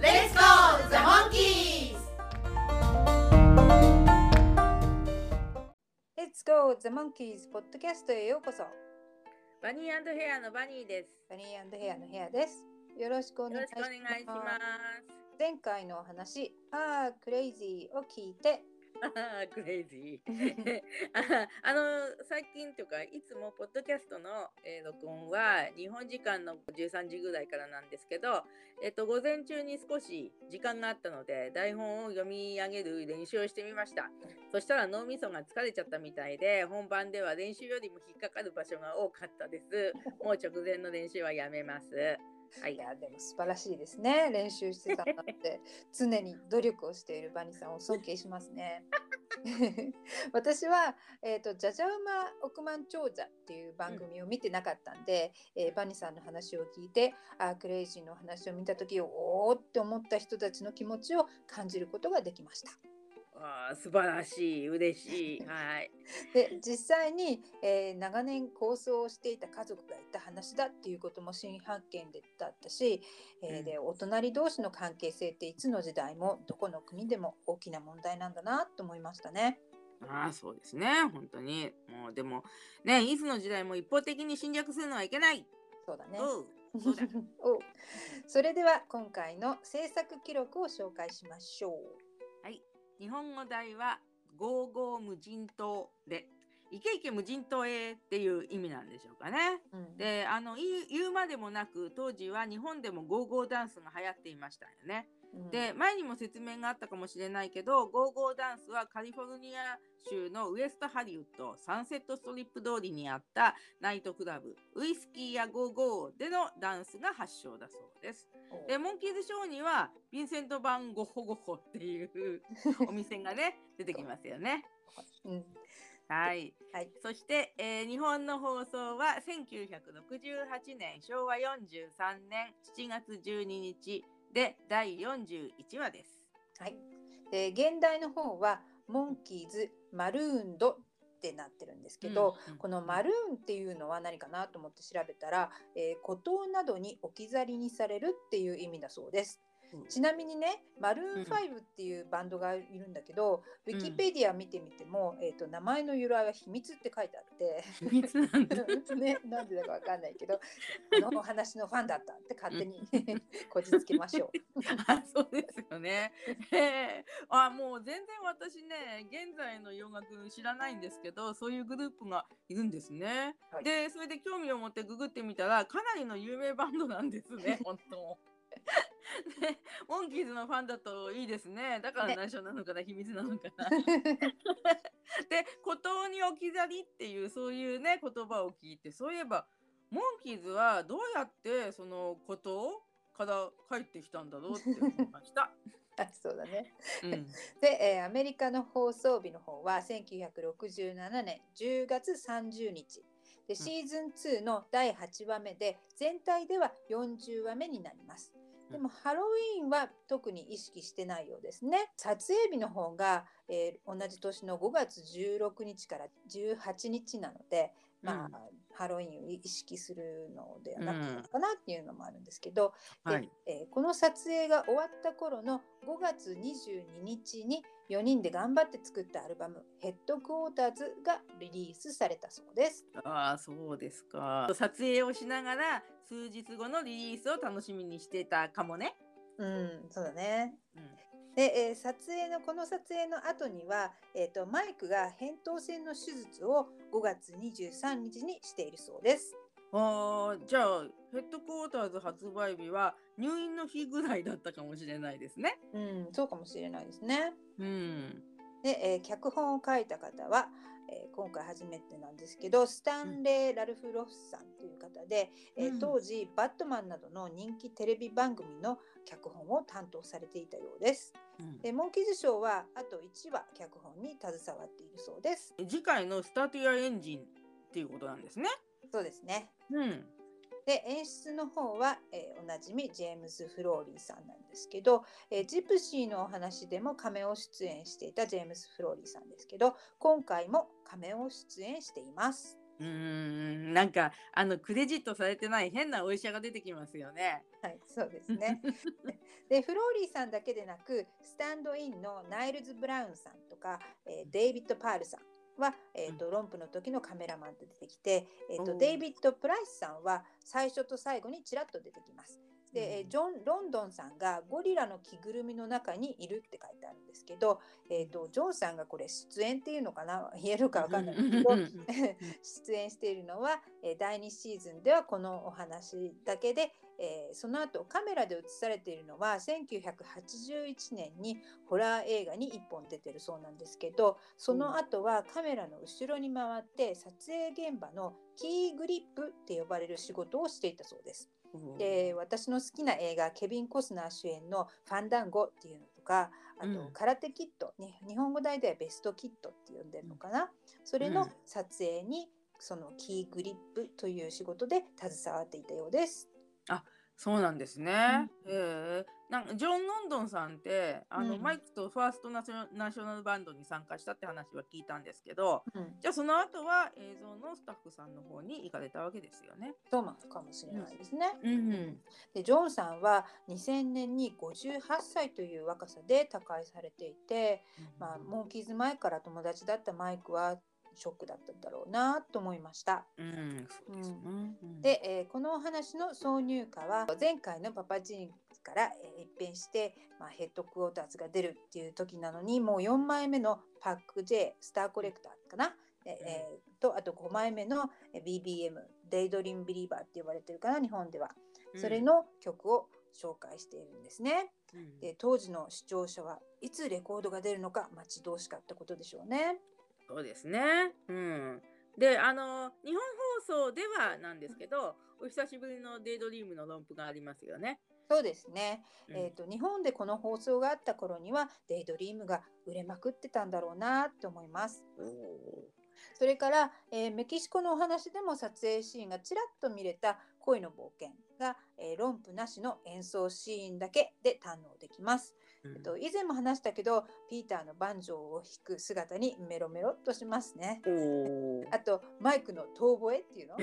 Let's go, the monkeys! Let's go the monkeys ポッドキャストへようこそ。バニーヘアのバニーです。バニーヘアのヘアです。よろしくお願いします。よろしくお願いします。前回のお話あークレイジーを聞いてあ あクレイジー。あの最近というかいつもポッドキャストの、えー、録音は日本時間の13時ぐらいからなんですけど、えっと、午前中に少し時間があったので台本を読み上げる練習をしてみました。そしたら脳みそが疲れちゃったみたいで本番では練習よりも引っかかる場所が多かったです。もう直前の練習はやめます。はい、いやでも素晴らしいですね。練習してたんだって。常に努力をしているバニさんを尊敬しますね。私は、えーと「じゃじゃ馬億万長者」っていう番組を見てなかったんで、うん、えー、バニさんの話を聞いてあクレイジーの話を見た時おおって思った人たちの気持ちを感じることができました。あ素晴らしい嬉しい。はい、で実際に、えー、長年構想をしていた家族がいた話だっていうことも新発見でだったし、えー、でお隣同士の関係性っていつの時代もどこの国でも大きな問題なんだなと思いましたね。ああそうですね本当にもうでもねいつの時代も一方的に侵略するのはいけない。そうだね。そうだ それでは今回の制作記録を紹介しましょう。日本語題はゴーゴー無人島でイケイケ無人島へっていう意味なんでしょうかね。うん、であの言うまでもなく当時は日本でもゴーゴーダンスが流行っていましたよね。で前にも説明があったかもしれないけどゴーゴーダンスはカリフォルニア州のウエストハリウッドサンセットストリップ通りにあったナイトクラブウイスキーやゴーゴーでのダンスが発祥だそうです。でモンキーズショーにはヴィンセント・バン・ゴッホ・ゴッホっていうお店がね 出てきますよね。うん。はい、はい、そして、えー、日本の放送は1968年昭和43年7月12日で第41話です。はい。で現代の方はモンキーズマルーンドってなってるんですけど、うんうん、このマルーンっていうのは何かなと思って調べたら、えー、孤島などに置き去りにされるっていう意味だそうです。ちなみにねマルーン5っていうバンドがいるんだけど、うん、ウィキペディア見てみても、えーと、名前の由来は秘密って書いてあって 秘密なんだ、ね、なんでだかわかんないけど この話のファンだったって勝手にこじつけましょう。あそうですよね。えー、あもう全然私ね現在の洋楽知らないんですけどそういうグループがいるんですね。はい、でそれで興味を持ってググってみたらかなりの有名バンドなんですね本当。ね、モンキーズのファンだといいですね。だから内緒なのかな、秘密なのかな。で、孤島に置き去りっていうそういうね言葉を聞いて、そういえばモンキーズはどうやってその孤島から帰ってきたんだろうって思いました。あそうだね。うん、で、えー、アメリカの放送日の方は1967年10月30日。でシーズン2の第8話目で全体では40話目になります。でもハロウィーンは特に意識してないようですね。撮影日の方が、えー、同じ年の5月16日から18日なので、まあ、うん、ハロウィーンを意識するのではなくてかなっていうのもあるんですけど、うんはい、えー、この撮影が終わった頃の5月22日に4人で頑張って作ったアルバム「ヘッドクォーターズ」がリリースされたそうです。ああそうですか。撮影をしながら数日後のリリースを楽しみにしてたかもね。うんそうだね。うん、で、えー、撮影のこの撮影の後には、えーと、マイクが扁桃腺の手術を5月23日にしているそうです。あじゃあヘッドクォーターズ発売日は入院の日ぐらいだったかもしれないですね。うん、そうかもしれないですね。うん。で、えー、脚本を書いた方は、えー、今回初めてなんですけどスタンレー・ラルフ・ロスさんという方で、うん、えー、当時バットマンなどの人気テレビ番組の脚本を担当されていたようです。うん、でモンキーズショーはあと1話脚本に携わっているそうです。次回のスタートヤエンジンっていうことなんですね。そうですね。うん。で演出の方は、えー、おなじみジェームズ・フローリーさんなんですけど、えー、ジプシーのお話でもカメオ出演していたジェームズ・フローリーさんですけど今回もカメオ出演しています。うんなんかあのクレジットされてない変なお医者が出てきますよね。はい、そうですね。でフローリーさんだけでなくスタンドインのナイルズ・ブラウンさんとか、えー、デイビッド・パールさんは、えーと、ロンプの時のカメラマンと出てきて、えーと、デイビッド・プライスさんは最初と最後にちらっと出てきます。で、ジョン・ロンドンさんがゴリラの着ぐるみの中にいるって書いてあるんですけど、えーと、ジョンさんがこれ出演っていうのかな？言えるか分かんないけど出演しているのは、え第2シーズンではこのお話だけで、えー、その後カメラで映されているのは1981年にホラー映画に1本出てるそうなんですけどその後はカメラの後ろに回って撮影現場のキーグリップって呼ばれる仕事をしていたそうです。で私の好きな映画ケビン・コスナー主演の「ファンダンゴ」っていうのとかあと、うん、空手キット、ね、日本語題ではベストキットって呼んでるのかな、それの撮影にそのキーグリップという仕事で携わっていたようです。あそうなんですね。うん、え。なんかジョン・ロンドンさんってあの、うん、マイクとファーストナショナルバンドに参加したって話は聞いたんですけど、うん、じゃあその後は映像のスタッフさんの方に行かれたわけですよね。そうなのかもしれないですね。うん、うん、でジョンさんは2000年に58歳という若さで他界されていて、まあ、モンキーズ前から友達だったマイクはショックだったんだろうなと思いました。うん、そうですね。で、えー、このお話の挿入歌は前回のパパジンから、えー、一変して、まあ、ヘッドクォーターズが出るっていう時なのにもう4枚目のパック J スターコレクターかな、えー、とあと5枚目の BBM デイドリームビリーバーって呼ばれてるかな？日本では。それの曲を紹介しているんですね。うん、で当時の視聴者はいつレコードが出るのか待ち遠しかったことでしょうね。そうですね。うん。で、あの、日本放送ではなんですけど、お久しぶりのデイドリームの論布がありますよね。そうですね。うん、えっ、と、日本でこの放送があった頃には、デイドリームが売れまくってたんだろうなって思います。それから、えー、メキシコのお話でも撮影シーンがちらっと見れた恋の冒険が、えー、論布なしの演奏シーンだけで堪能できます。えっと、以前も話したけどピーターのバンジョーを弾く姿にメロメロっとしますね。あとマイクの遠吠えっていうの？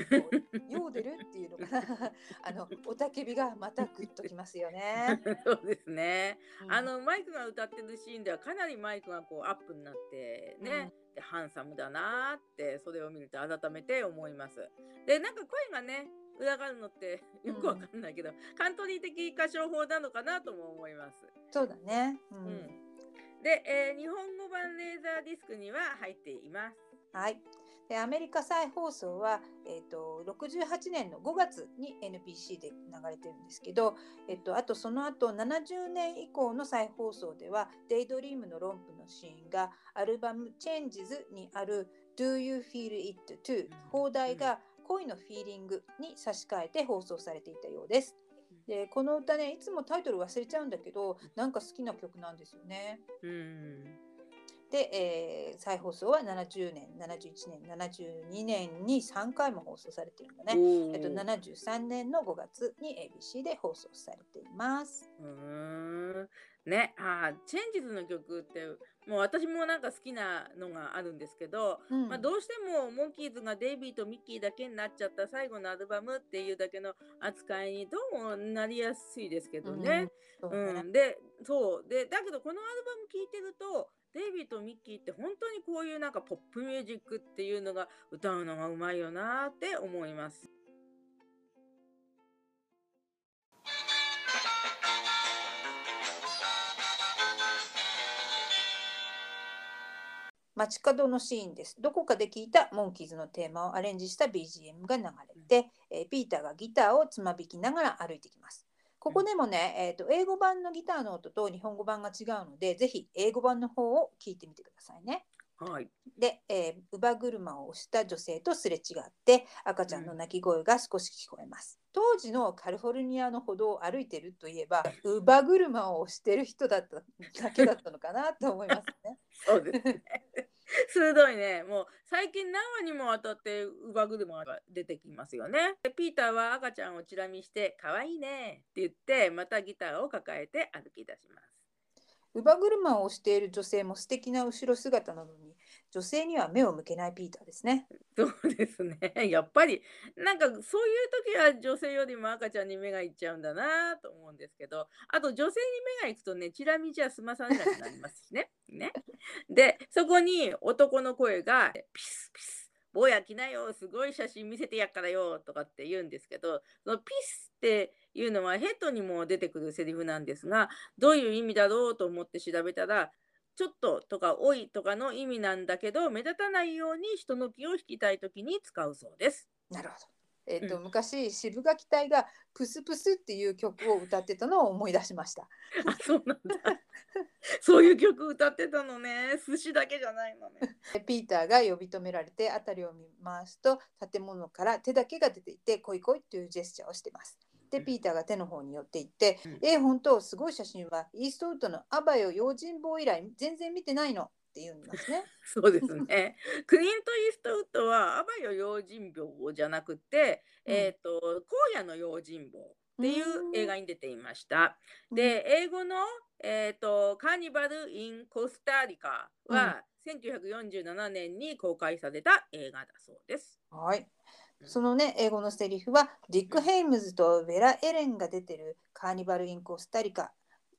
ヨーデルっていうのかな？あのおたけびがまたグッときますよね。そうですね、うん、あのマイクが歌ってるシーンではかなりマイクがこうアップになってね、うん、ハンサムだなってそれを見ると改めて思います。でなんか声がね裏があるのってよくわかんないけど、うん、カントリー的歌唱法なのかなとも思います。そうだね。うん。うん、で、えー、日本語版レーザーディスクには入っています。はい。でアメリカ再放送は、えーと、68年の5月に NBC で流れてるんですけど、えーと、あとその後70年以降の再放送では「デイドリームの論布のシーンがアルバム「Changes」にある「Do You Feel It Too」放題が「恋のフィーリングに差し替えて放送されていたようです。でこの歌ねいつもタイトル忘れちゃうんだけどなんか好きな曲なんですよね。うんで、えー、再放送は70年71年72年に3回も放送されているのね、えっと、73年の5月に ABC で放送されています。うんねあチェンジズの曲ってもう私もなんか好きなのがあるんですけど、うん、まあ、どうしてもモンキーズがデイビーとミッキーだけになっちゃった最後のアルバムっていうだけの扱いにどうもなりやすいですけどね。うん、うん、でそう。でだけどこのアルバム聴いてるとデイビーとミッキーって本当にこういうなんかポップミュージックっていうのが歌うのがうまいよなって思います。街角のシーンです。どこかで聞いたモンキーズのテーマをアレンジした BGM が流れて、えー、ピーターがギターをつまびきながら歩いてきます。ここでもね、えーと、英語版のギターの音と日本語版が違うので、ぜひ英語版の方を聞いてみてくださいね。はい、で、えー、乳母車を押した女性とすれ違って赤ちゃんの泣き声が少し聞こえます。うん、当時のカリフォルニアの歩道を歩いてるといえば乳母車を押してる人だっただけだったのかなと思いますね。そうですね 鋭いね。もう最近何話にもわたって乳母車が出てきますよね。ピーターは赤ちゃんをチラ見して可愛いねって言ってまたギターを抱えて歩き出します。乳母車をしている女性も素敵な後ろ姿なのに女性には目を向けないピーターですね。そうですね。やっぱりなんかそういう時は女性よりも赤ちゃんに目がいっちゃうんだなと思うんですけどあと女性に目がいくとねチラ見じゃ済まされなくなりますしね。ねでそこに男の声がピスピス坊や来なよすごい写真見せてやっからよとかって言うんですけどそのピスっていうのはヘッドにも出てくるセリフなんですがどういう意味だろうと思って調べたらちょっととかおいとかの意味なんだけど目立たないように人の気を引きたい時に使うそうです。なるほど。えーと、うん、昔渋垣隊が「プスプス」っていう曲を歌ってたのを思い出しました。あそうなんだ。そういう曲歌ってたのね。寿司だけじゃないのね。ピーターが呼び止められて辺りを見回すと建物から手だけが出ていて「来い来い」というジェスチャーをしてます。でピーターが手の方に寄っていって「え、うん、本当すごい写真はイーストウッドのアバよ用心棒以来全然見てないの」って言うんですね。そうですね。クリント・イーストウッドは「アバよ用心棒」じゃなくて「うん、えっ、ー、と荒野の用心棒」っていう映画に出ていました。で英語の、えーと「カーニバル・イン・コスタリカは」1947年に公開された映画だそうです。はい。そのね、英語のセリフは、ディック・ヘイムズとベラ・エレンが出てるカーニバル・イン・コスタリカ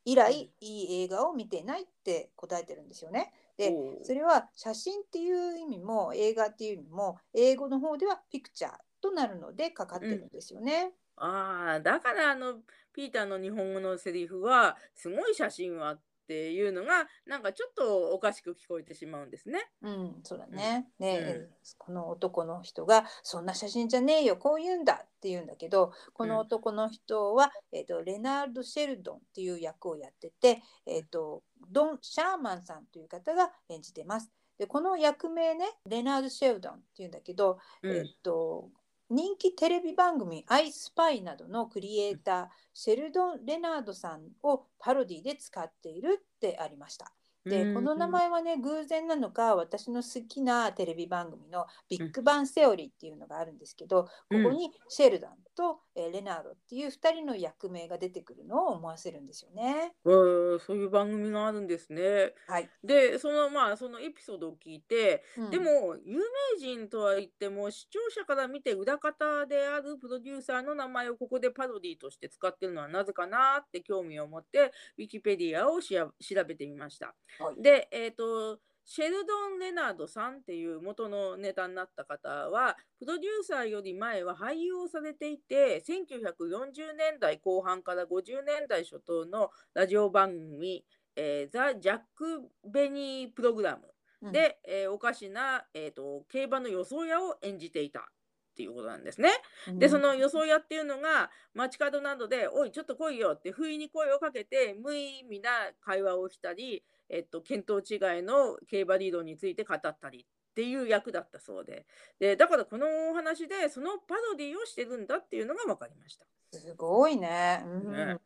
以来、いい映画を見てないって答えてるんですよね。で、それは写真っていう意味も映画っていう意味も英語の方ではピクチャーとなるのでかかってるんですよね。うん、ああ、だからあのピーターの日本語のセリフはすごい写真はっていうのがなんかちょっとおかしく聞こえてしまうんですね。うん、そうだね。ね、うん、この男の人がそんな写真じゃねえよこう言うんだって言うんだけどこの男の人は、うん、えーと、レナールド・シェルドンっていう役をやってて、えーと、ドン・シャーマンさんという方が演じてます。でこの役名ねレナード・シェルドンっていうんだけど、うん、えっ、ー、と人気テレビ番組「アイスパイ」などのクリエイターシェルドン・レナードさんをパロディで使っているってありました。でこの名前はね偶然なのか私の好きなテレビ番組の「ビッグバン・セオリー」っていうのがあるんですけど、ここにシェルダンと、えー、レナードっていう2人の役名が出てくるのを思わせるんですよね。えー、そういう番組があるんですね。はい、でそのまあそのエピソードを聞いて、うん、でも有名人とは言っても視聴者から見て裏方であるプロデューサーの名前をここでパロディとして使ってるのはなぜかなって興味を持ってウィキペディアを調べてみました。はい、で、えーと、シェルドン・レナードさんっていう元のネタになった方はプロデューサーより前は俳優をされていて1940年代後半から50年代初頭のラジオ番組「えー、ザ・ジャック・ベニー・プログラムで」うん、えー、おかしな、えーと、競馬の予想屋を演じていた。っていうことなんですね。でその予想屋っていうのが街角などで「おいちょっと来いよ」って不意に声をかけて無意味な会話をしたりえっと、見当違いの競馬リードについて語ったりっていう役だったそうででだからこのお話でそのパロディをしてるんだっていうのが分かりました。すごいね。うん、ね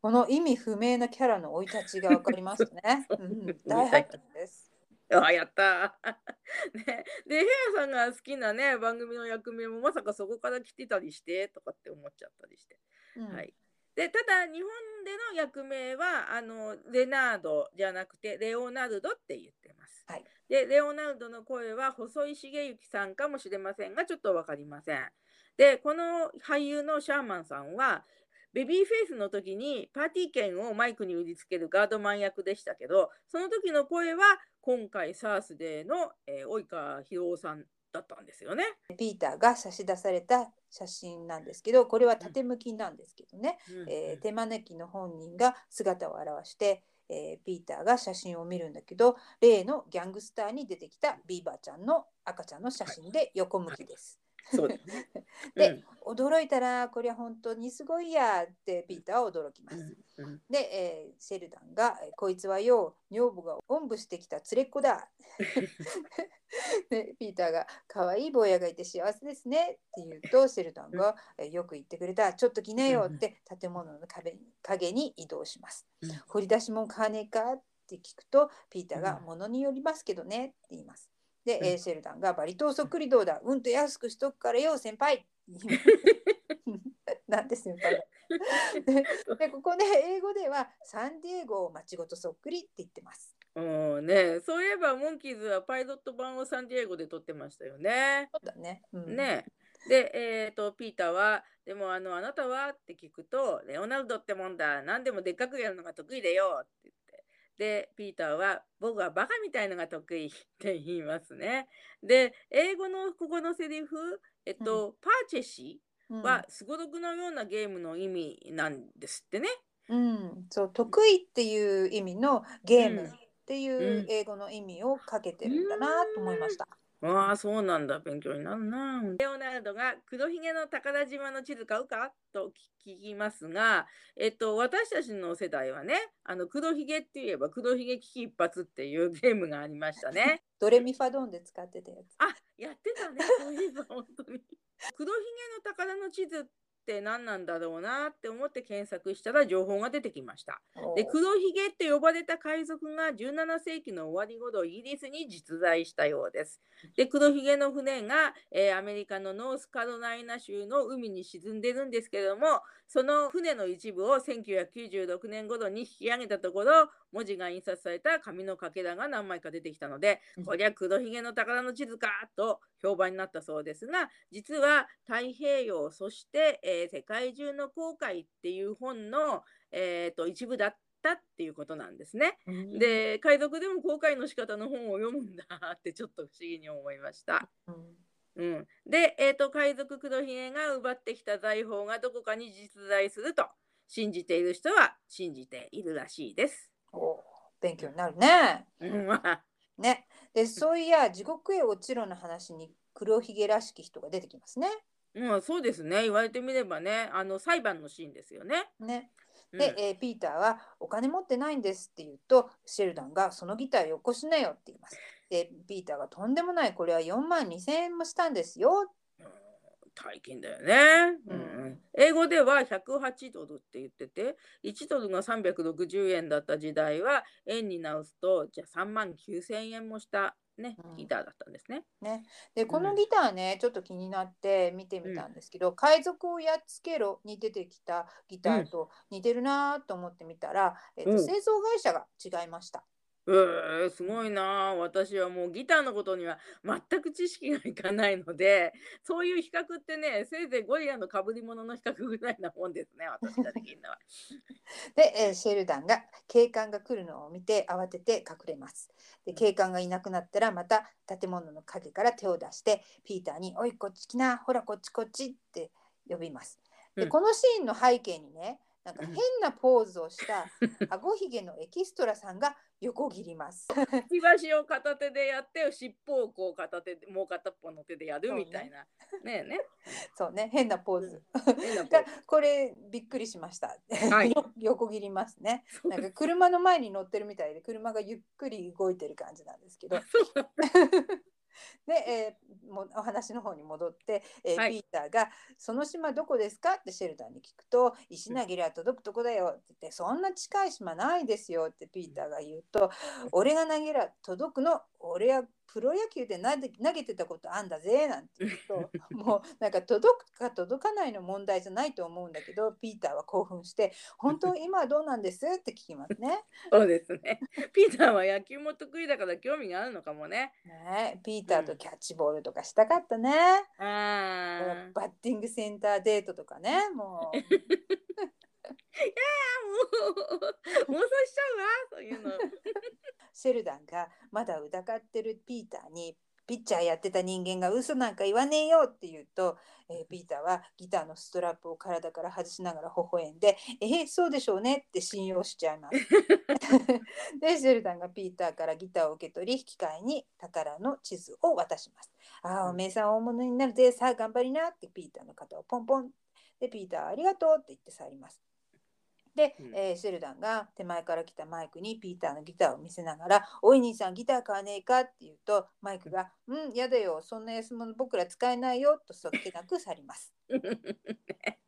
この意味不明なキャラの生い立ちが分かりますね。うん、大発見です。あやった ね、でヘアさんが好きなね番組の役名もまさかそこから来てたりしてとかって思っちゃったりして、うん、はい。でただ日本での役名はあのレナードじゃなくてレオナルドって言ってます。はい、でレオナルドの声は細井茂之さんかもしれませんがちょっと分かりません。でこの俳優のシャーマンさんはベビーフェイスの時にパーティー券をマイクに売りつけるガードマン役でしたけどその時の声は今回 SARS での、えー、及川博夫さんだったんですよね。ピーターが差し出された写真なんですけどこれは縦向きなんですけどね、うん、えー、手招きの本人が姿を現して、えー、ピーターが写真を見るんだけど例のギャングスターに出てきたビーバーちゃんの赤ちゃんの写真で横向きです。そうで で、驚いたらこれは本当にすごいやってピーターは驚きます。うん。うん。で、えーシェルダンが「こいつはよ女房がおんぶしてきた連れっ子だ」でピーターが「可愛い坊やがいて幸せですね」って言うとシェルダンが「えーよく言ってくれたちょっと来なよ」って建物の壁に影に移動します。うん掘り出し物買わねえか？って聞くとピーターがうん「ものによりますけどね」って言います。で、うんえーシェルダンが「バリ島そっくりどうだうんと安くしとくからよ先輩」なんで先輩だででここね英語ではサンディエゴを町ごとそっくりって言ってます。うんね、そういえばモンキーズはパイロット版をサンディエゴで撮ってましたよね。そうだね。うん、ね。で、えー、とピーターは「でもあのあなたは?」って聞くと「レオナルドってもんだ何でもでっかくやるのが得意だよ」ってでピーターは「僕はバカみたいのが得意」って言いますね。で英語のここのセリフえっと、パーチェシうんはすごろくのようなゲームの意味なんですってね。うん、そう得意っていう意味のゲームうんっていう英語の意味をかけてるんだなと思いました。ああ、そうなんだ。勉強になるな。レオナルドが黒ひげの宝島の地図買うか？と聞きますが、えっと、私たちの世代はね、あの黒ひげって言えば黒ひげ危機一髪っていうゲームがありましたね。ドレミファドンで使ってたやつ。あ、やってたね。そういえば本当に。黒ひげの宝の地図って何なんだろうなって思って検索したら情報が出てきました。で黒ひげって呼ばれた海賊が17世紀の終わり頃イギリスに実在したようです。で黒ひげの船が、えーアメリカのノースカロライナ州の海に沈んでるんですけれどもその船の一部を1996年頃に引き上げたところ文字が印刷された紙のかけらが何枚か出てきたのでうんこりゃ黒ひげの宝の地図かと評判になったそうですが実は太平洋そして、えー世界中の航海っていう本の、えーと一部だったっていうことなんですね。うん、で海賊でも航海の仕方の本を読むんだってちょっと不思議に思いました。うんうん、で、えー、と海賊黒ひげが奪ってきた財宝がどこかに実在すると信じている人は信じているらしいです。お勉強になるね。ね。でそういや地獄へ落ちろの話に黒ひげらしき人が出てきますね。うん、そうですね言われてみればねあの裁判のシーンですよね。ね。うんで、えーピーターは「お金持ってないんです」って言うとシェルダンが「そのギターよこしなよ」って言います。でピーターが「とんでもないこれは4万2,000円もしたんですよ」うん大金だよね、ううんん。英語では108ドルって言ってて1ドルが360円だった時代は円に直すとじゃあ3万9,000円もした、ねうん。ギターだったんですね。ね、でこのうん。ギターね、ちょっと気になって見てみたんですけど「海賊をやっつけろ」に出てきたギターと似てるなと思ってみたら、えっとうん。製造会社が違いました。えー、すごいなあ私はもうギターのことには全く知識がいかないのでそういう比較ってねせいぜいゴリラのかぶり物の比較ぐらいなもんですね私ができるのは。で、えーシェルダンが警官が来るのを見て慌てて隠れます。で警官がいなくなったらまた建物の陰から手を出してピーターに「おいこっち来なほらこっちこっち」って呼びます。でうんこのシーンの背景にねなんかうん変なポーズをしたあごひげのエキストラさんが横切ります。くちばしを片手でやって尻尾をこう片手でもう片っぽの手でやるみたいな。ねえね。そうね変なポーズ。がこれびっくりしました。はいよ横切りますね。なんか車の前に乗ってるみたいで車がゆっくり動いてる感じなんですけど。で、えーもうお話の方に戻って、えーはいピーターが「その島どこですか?」ってシェルダーに聞くと「石投げりゃ届くとこだよ」って言って「そんな近い島ないですよ」ってピーターが言うと「俺が投げりゃ届くの俺はプロ野球で投げてたことあんだぜ」なんて言うと もうなんか届くか届かないの問題じゃないと思うんだけどピーターは興奮して「本当今はどうなんです?」って聞きますね。そうですね。ピーターは野球も得意だから興味があるのかもね。ねピーターとキャッチボールとかしたかったね。ああ。バッティングセンターデートとかねもう やもう妄想しちゃうわそういうの。シェルダンがまだうだかってるピーターにピッチャーやってた人間が嘘なんか言わねえよって言うと、えー、ピーターはギターのストラップを体から外しながら微笑んで「えー、そうでしょうね」って信用しちゃいます。でシェルダンがピーターからギターを受け取り引き換えに宝の地図を渡します。ああおめえさん大物になるぜさあ頑張りなってピーターの肩をポンポンでピーターありがとうって言って去ります。で、うん、えー、シェルダンが手前から来たマイクにピーターのギターを見せながら「おい兄さんギター買わねえか?」って言うとマイクが「うんやだよそんな安物僕ら使えないよ」とそっけなく去ります。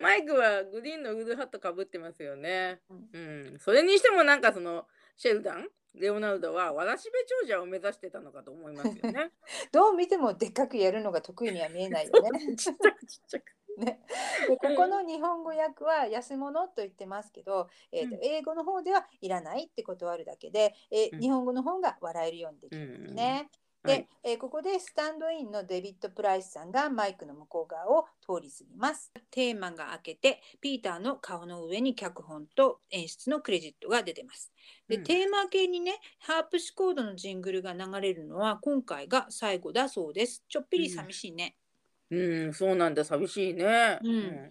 マイクはグリーンのウールハットかぶってますよね。うん、うん、それにしてもなんかそのシェルダンレオナルドはわらしべ長者を目指してたのかと思いますよね。どう見てもでっかくやるのが得意には見えないよね。ちっちゃくちっちゃく。ね、でここの日本語訳は安物と言ってますけど、えーと、英語の方ではいらないって断るだけで、えー、日本語の方が笑えるようにできるんですね。で、はい、えー、ここでスタンドインのデビッド・プライスさんがマイクの向こう側を通り過ぎます。テーマが明けてピーターの顔の上に脚本と演出のクレジットが出てます。で、うん、テーマ系にねハープシコードのジングルが流れるのは今回が最後だそうです。ちょっぴり寂しいね。うんうん、そうなんだ、寂しいね。うん。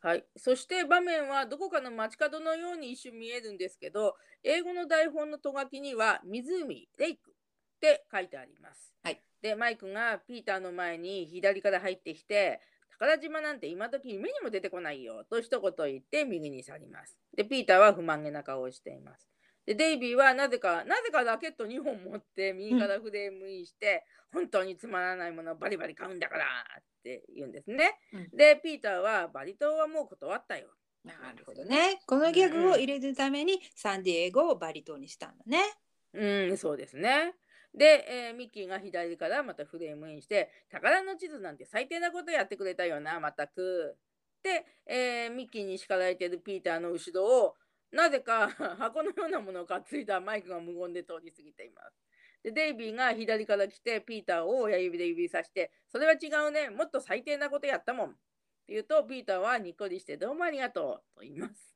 はい。そして場面はどこかの街角のように一瞬見えるんですけど、英語の台本のと書きには湖、レイクって書いてあります。はい。で、マイクがピーターの前に左から入ってきて、宝島なんて今時夢にも出てこないよと一言言って右に去ります。で、ピーターは不満げな顔をしています。で、デイビーはなぜか、なぜかラケット2本持って右からフレームインして、うん、本当につまらないものをバリバリ買うんだからって言うんですね。うん、で、ピーターはバリ島はもう断ったよ。なるほどね。このギャグを入れるためにサンディエゴをバリ島にしたんだね。うん、そうですね。で、えー、ミッキーが左からまたフレームインして、宝の地図なんて最低なことやってくれたよな、またく。で、えー、ミッキーに叱られてるピーターの後ろをなぜか 箱のようなものを担いだマイクが無言で通り過ぎています。で、デイビーが左から来て、ピーターを親指で指さして、それは違うね、もっと最低なことやったもん。って言うと、ピーターはにっこりして、どうもありがとうと言います。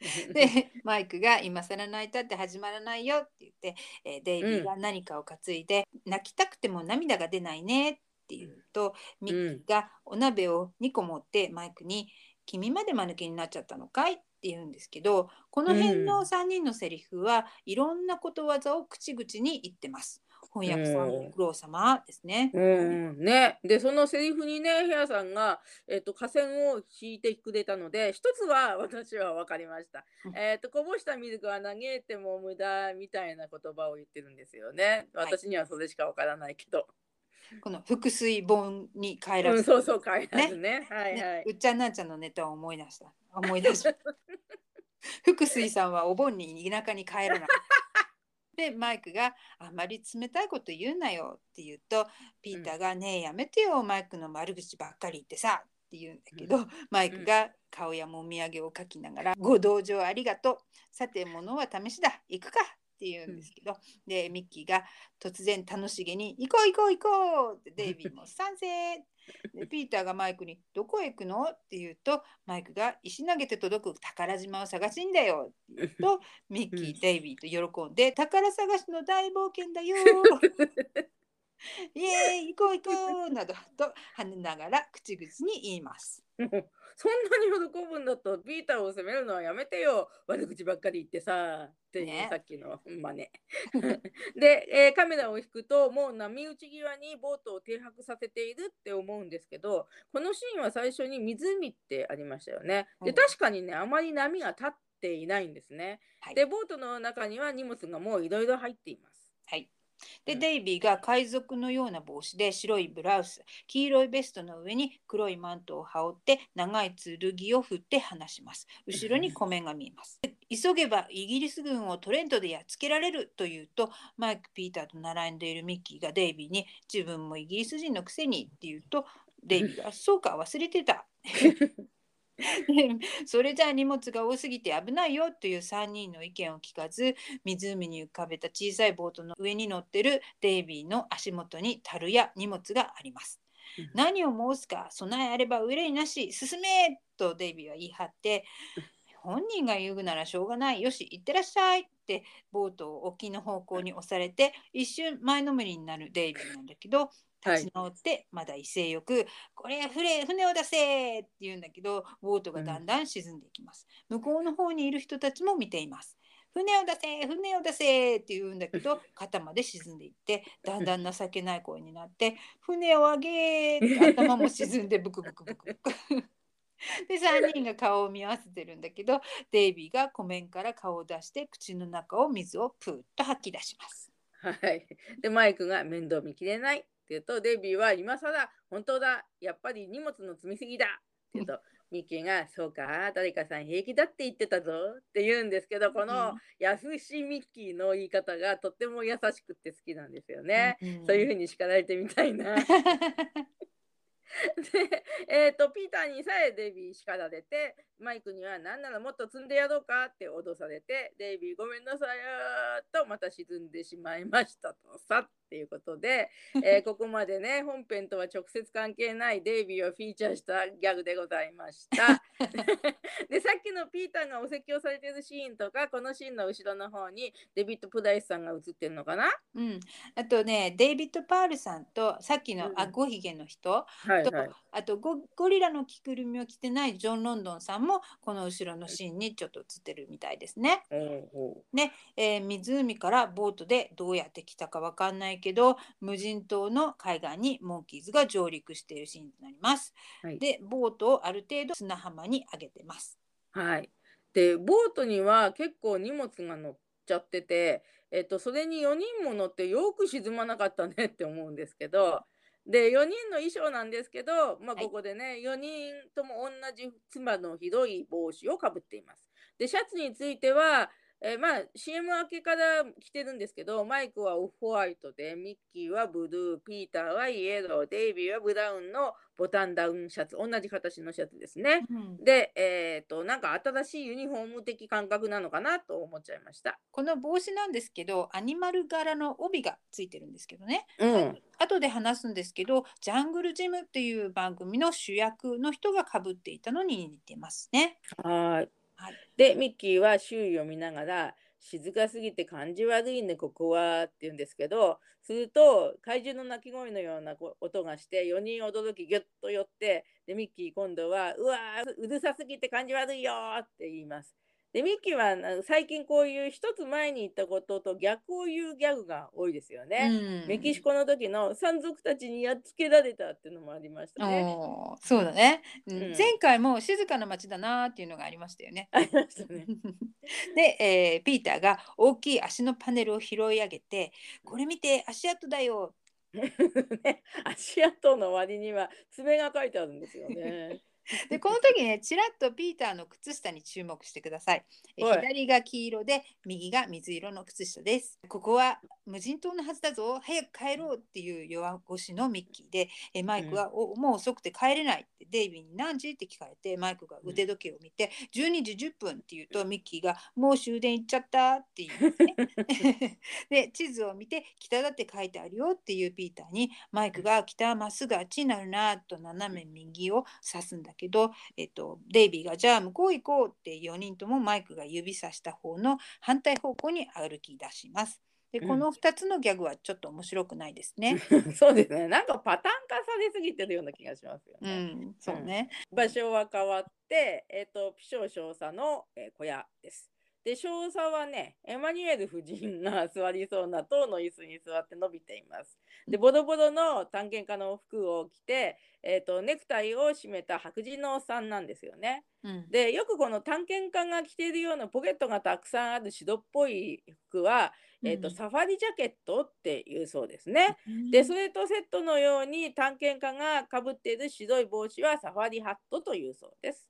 でマイクが「今更泣いたって始まらないよ」って言って、えー、デイビーが何かを担いで、うん、泣きたくても涙が出ないね」って言うと、ミッキーがお鍋を2個持ってマイクに「君まで間抜けになっちゃったのかい?」って言うんですけどこの辺の3人のセリフはいろんなことわざを口々に言ってます。翻訳さんご苦労様ですね。うんねでそのセリフにねヘアさんが、えーと、河川を引いてくれたので一つは 私は分かりました。うん、えーと、こぼしたミルクは嘆いても無駄みたいな言葉を言ってるんですよね。私にはそれしか分からないけど。はいこの腹水本に帰らず、うん、そうそう帰らずね、ね、はいはい、ね、うっちゃんなんちゃんのネタを思い出した思い出し。た福水さんはお盆に田舎に帰らない。でマイクが「あまり冷たいこと言うなよ」って言うとピーターが「ねえやめてよマイクの悪口ばっかり言ってさ」って言うんだけど、うん、マイクが顔やもみあげをかきながら「ご同情ありがとう。さて物は試しだ。行くか」って言うんですけど、うん、でミッキーが突然楽しげに「行こう行こう行こう!」って デイビーも「賛成!」でピーターがマイクに「どこへ行くの?」って言うとマイクが「石投げて届く宝島を探しんだよ」って言うとミッキー、デイビーと喜んで「宝探しの大冒険だよ! 」イエーイ行こう行こうなどと跳ねながら口々に言います。そんなに喜ぶんだったらピーターを責めるのはやめてよ。悪口ばっかり言ってさっていう、ね、さっきの真似 で、えー、カメラを引くともう波打ち際にボートを停泊させているって思うんですけどこのシーンは最初に湖ってありましたよね。で確かにねあまり波が立っていないんですね、はい、でボートの中には荷物がもういろいろ入っています。はいで、デイビーが海賊のような帽子で白いブラウス、黄色いベストの上に黒いマントを羽織って長い剣を振って話します。後ろに湖面が見えます。急げばイギリス軍をトレントでやっつけられるというと、マイク・ピーターと並んでいるミッキーがデイビーに自分もイギリス人のくせにって言うと、デイビーがそうか忘れてた。それじゃあ荷物が多すぎて危ないよという3人の意見を聞かず湖に浮かべた小さいボートの上に乗ってるデイビーの足元に樽や荷物があります。何を申すか備えあれば憂いなし進めとデイビーは言い張って本人が言うならしょうがないよし行ってらっしゃいってボートを沖の方向に押されて一瞬前のめりになるデイビーなんだけど立ち直ってまだ威勢よく「これ船船を出せ!」って言うんだけどボートがだんだん沈んでいきます。向こうの方にいる人たちも見ています。船を出せ船を出せって言うんだけど肩まで沈んでいってだんだん情けない声になって船を上げって頭も沈んでブクブクブクブク。で3人が顔を見合わせてるんだけどデイビーが湖面から顔を出して口の中を水をプーッと吐き出します。はい、でマイクが面倒見きれないって言うとデイビーは今更本当だやっぱり荷物の積みすぎだって言うとミッキーが「そうか誰かさん平気だって言ってたぞ」って言うんですけどこの優しいミッキーの言い方がとっても優しくて好きなんですよね。うん、そういうふうに叱られてみたいな。で、えーと、ピーターにさえデビー叱られてマイクには何ならもっと積んでやろうかって脅されてデイビーごめんなさいとまた沈んでしまいましたとさっていうことで、えー、ここまでね本編とは直接関係ないデイビーをフィーチャーしたギャグでございました。でさっきのピーターがお説教されてるシーンとかこのシーンの後ろの方にデビッド・プダイスさんが映ってるのかな、うん、あとねデイビッド・パールさんとさっきのあごひげの人、うんはいはい、あとゴゴリラの着ぐるみを着てないジョン・ロンドンさんもこの後ろのシーンにちょっと映ってるみたいですね。ね、えー、湖からボートでどうやって来たかわかんないけど無人島の海岸にモンキーズが上陸しているシーンになります。はい、でボートをある程度砂浜に上げてます。はい、でボートには結構荷物が乗っちゃってて、えっと、それに4人も乗ってよく沈まなかったねって思うんですけど。で4人の衣装なんですけど、まあ、ここでね、はい、4人とも同じ妻のひどい帽子をかぶっています。でシャツについては、えー、まあ CM 明けから着てるんですけどマイクはオフホワイトでミッキーはブルーピーターはイエローデイビーはブラウンのボタンダウンシャツ同じ形のシャツですね。うん、で、えっ、ー、となんか新しいユニフォーム的感覚なのかなと思っちゃいました。この帽子なんですけどアニマル柄の帯がついてるんですけどね。うん、後で話すんですけどジャングルジムっていう番組の主役の人がかぶっていたのに似てますね。はいはい、でミッキーは周囲を見ながら静かすぎて感じ悪いねここはって言うんですけどすると怪獣の鳴き声のような音がして4人驚きギュッと寄ってでミッキー今度は「うわうるさすぎて感じ悪いよ」って言います。でミッキーは最近こういう一つ前に言ったことと逆を言うギャグが多いですよね。うん、メキシコの時の山賊たちにやっつけられたっていうのもありましたね。そうだね、うん、前回も静かな街だなっていうのがありましたよね。ありましたね。で、えー、ピーターが大きい足のパネルを拾い上げて「これ見て足跡だよ」ね、足跡の割には爪が書いてあるんですよね。でこの時ねちらっとピーターの靴下に注目してください。左が黄色で右が水色の靴下です。ここは無人島のはずだぞ早く帰ろうっていう弱腰のミッキーでえマイクは、うん、もう遅くて帰れないってデイビーに何時って聞かれてマイクが腕時計を見て、うん、12時10分って言うとミッキーがもう終電行っちゃったって言うんですね。で地図を見て北だって書いてあるよっていうピーターにマイクが北まっすぐあっちになるなと斜め右を指すんだけど、えっと、デイビーがじゃあ向こう行こうって4人ともマイクが指さした方の反対方向に歩き出します。でこの2つのギャグはちょっと面白くないですね。そうですね。なんかパターン化されすぎてるような気がしますよね。うん、そうね、うん、場所は変わって、えっ、ー、とピショー少佐の、えー、小屋です。で少佐はねエマニュエル夫人が座りそうな塔の椅子に座って伸びています。でボロボロの探検家の服を着て、えーと、ネクタイを締めた白人のおっさんなんですよね。うん、でよくこの探検家が着ているようなポケットがたくさんある白っぽい服は、えーと、うん、サファリジャケットっていうそうですね。うん、でそれとセットのように探検家がかぶっている白い帽子はサファリハットというそうです。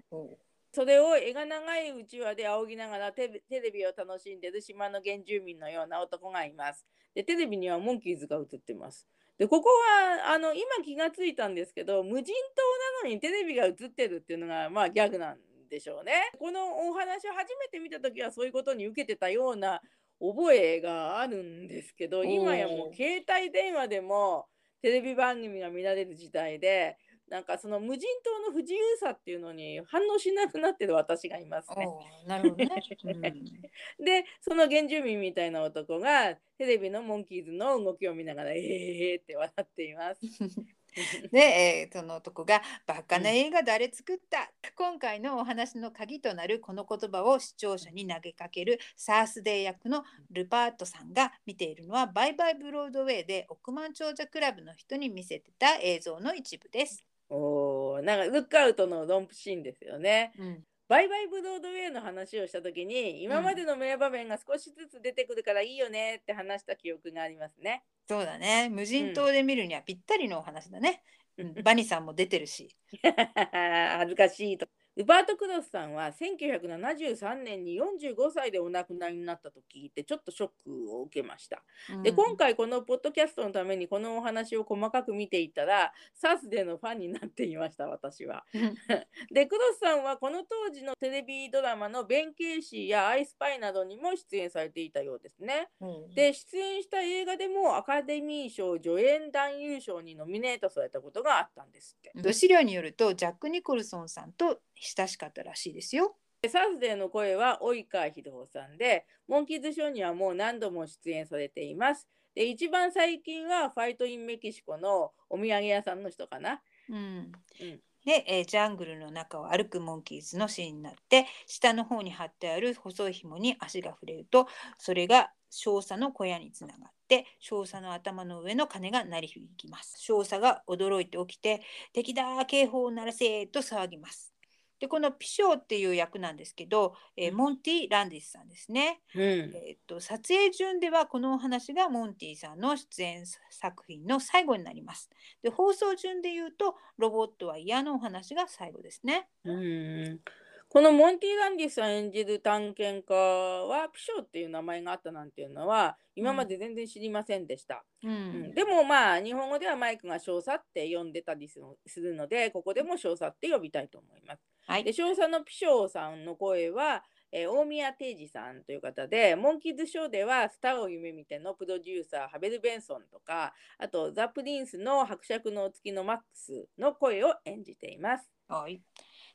それを絵が長いうちわで仰ぎながらテレビを楽しんでいる島の原住民のような男がいます。でテレビにはモンキーズが映ってます。でここはあの今気がついたんですけど無人島なのにテレビが映ってるっていうのがまあギャグなんでしょうね。このお話を初めて見た時はそういうことに受けてたような覚えがあるんですけど今やもう携帯電話でもテレビ番組が見られる時代でなんかその無人島の不自由さっていうのに反応しなくなってる私がいますね。なるほどね。うん、でその原住民みたいな男がテレビのモンキーズの動きを見ながら「ええー」って笑っています。で、えー、その男が「バカな映画誰作った、うん、今回のお話の鍵となるこの言葉を視聴者に投げかけるサースデー役のルパートさんが見ているのはバイバイブロードウェイで億万長者クラブの人に見せてた映像の一部です。おなんかルックアウトのロンプシーンですよね。うんバイバイブロードウェイの話をした時に今までの名場面が少しずつ出てくるからいいよねって話した記憶がありますね。そうだね無人島で見るにはぴったりのお話だね。うん、バニさんも出てるし。恥ずかしいとウバート・クロスさんは1973年に45歳でお亡くなりになったと聞いてちょっとショックを受けました。うん、で今回このポッドキャストのためにこのお話を細かく見ていたらサースデーのファンになっていました私は。でクロスさんはこの当時のテレビドラマの「弁慶師」や「アイスパイ」などにも出演されていたようですね。うん、で出演した映画でもアカデミー賞助演男優賞にノミネートされたことがあったんですって。資料によるとジャック・ニコルソンさんと親しかったらしいですよ。サーズデーの声は及川秀夫さんで、モンキーズショーにはもう何度も出演されています。で、一番最近はファイト・イン・メキシコのお土産屋さんの人かな。うん。うんで、えー、ジャングルの中を歩くモンキーズのシーンになって下の方に張ってある細い紐に足が触れるとそれが少佐の小屋につながって少佐の頭の上の鐘が鳴り響きます少佐が驚いて起きて敵だ警報を鳴らせと騒ぎますでこのピショーっていう役なんですけど、えー、モンティ・ランディスさんですね、うん、えー、っと撮影順ではこのお話がモンティさんの出演作品の最後になります。で放送順で言うとロボットは嫌のお話が最後ですね。うんこのモンティ・ランディスさん演じる探検家はピショーっていう名前があったなんていうのは今まで全然知りませんでした、うん、うん、でもまあ日本語ではマイクが少佐って呼んでたりするのでここでも少佐って呼びたいと思いますはい、で少佐のピショーさんの声は、えー、大宮定治さんという方でモンキーズショーではスターを夢見てのプロデューサーハベル・ベンソンとかあとザ・プリンスの伯爵の月のマックスの声を演じています。はい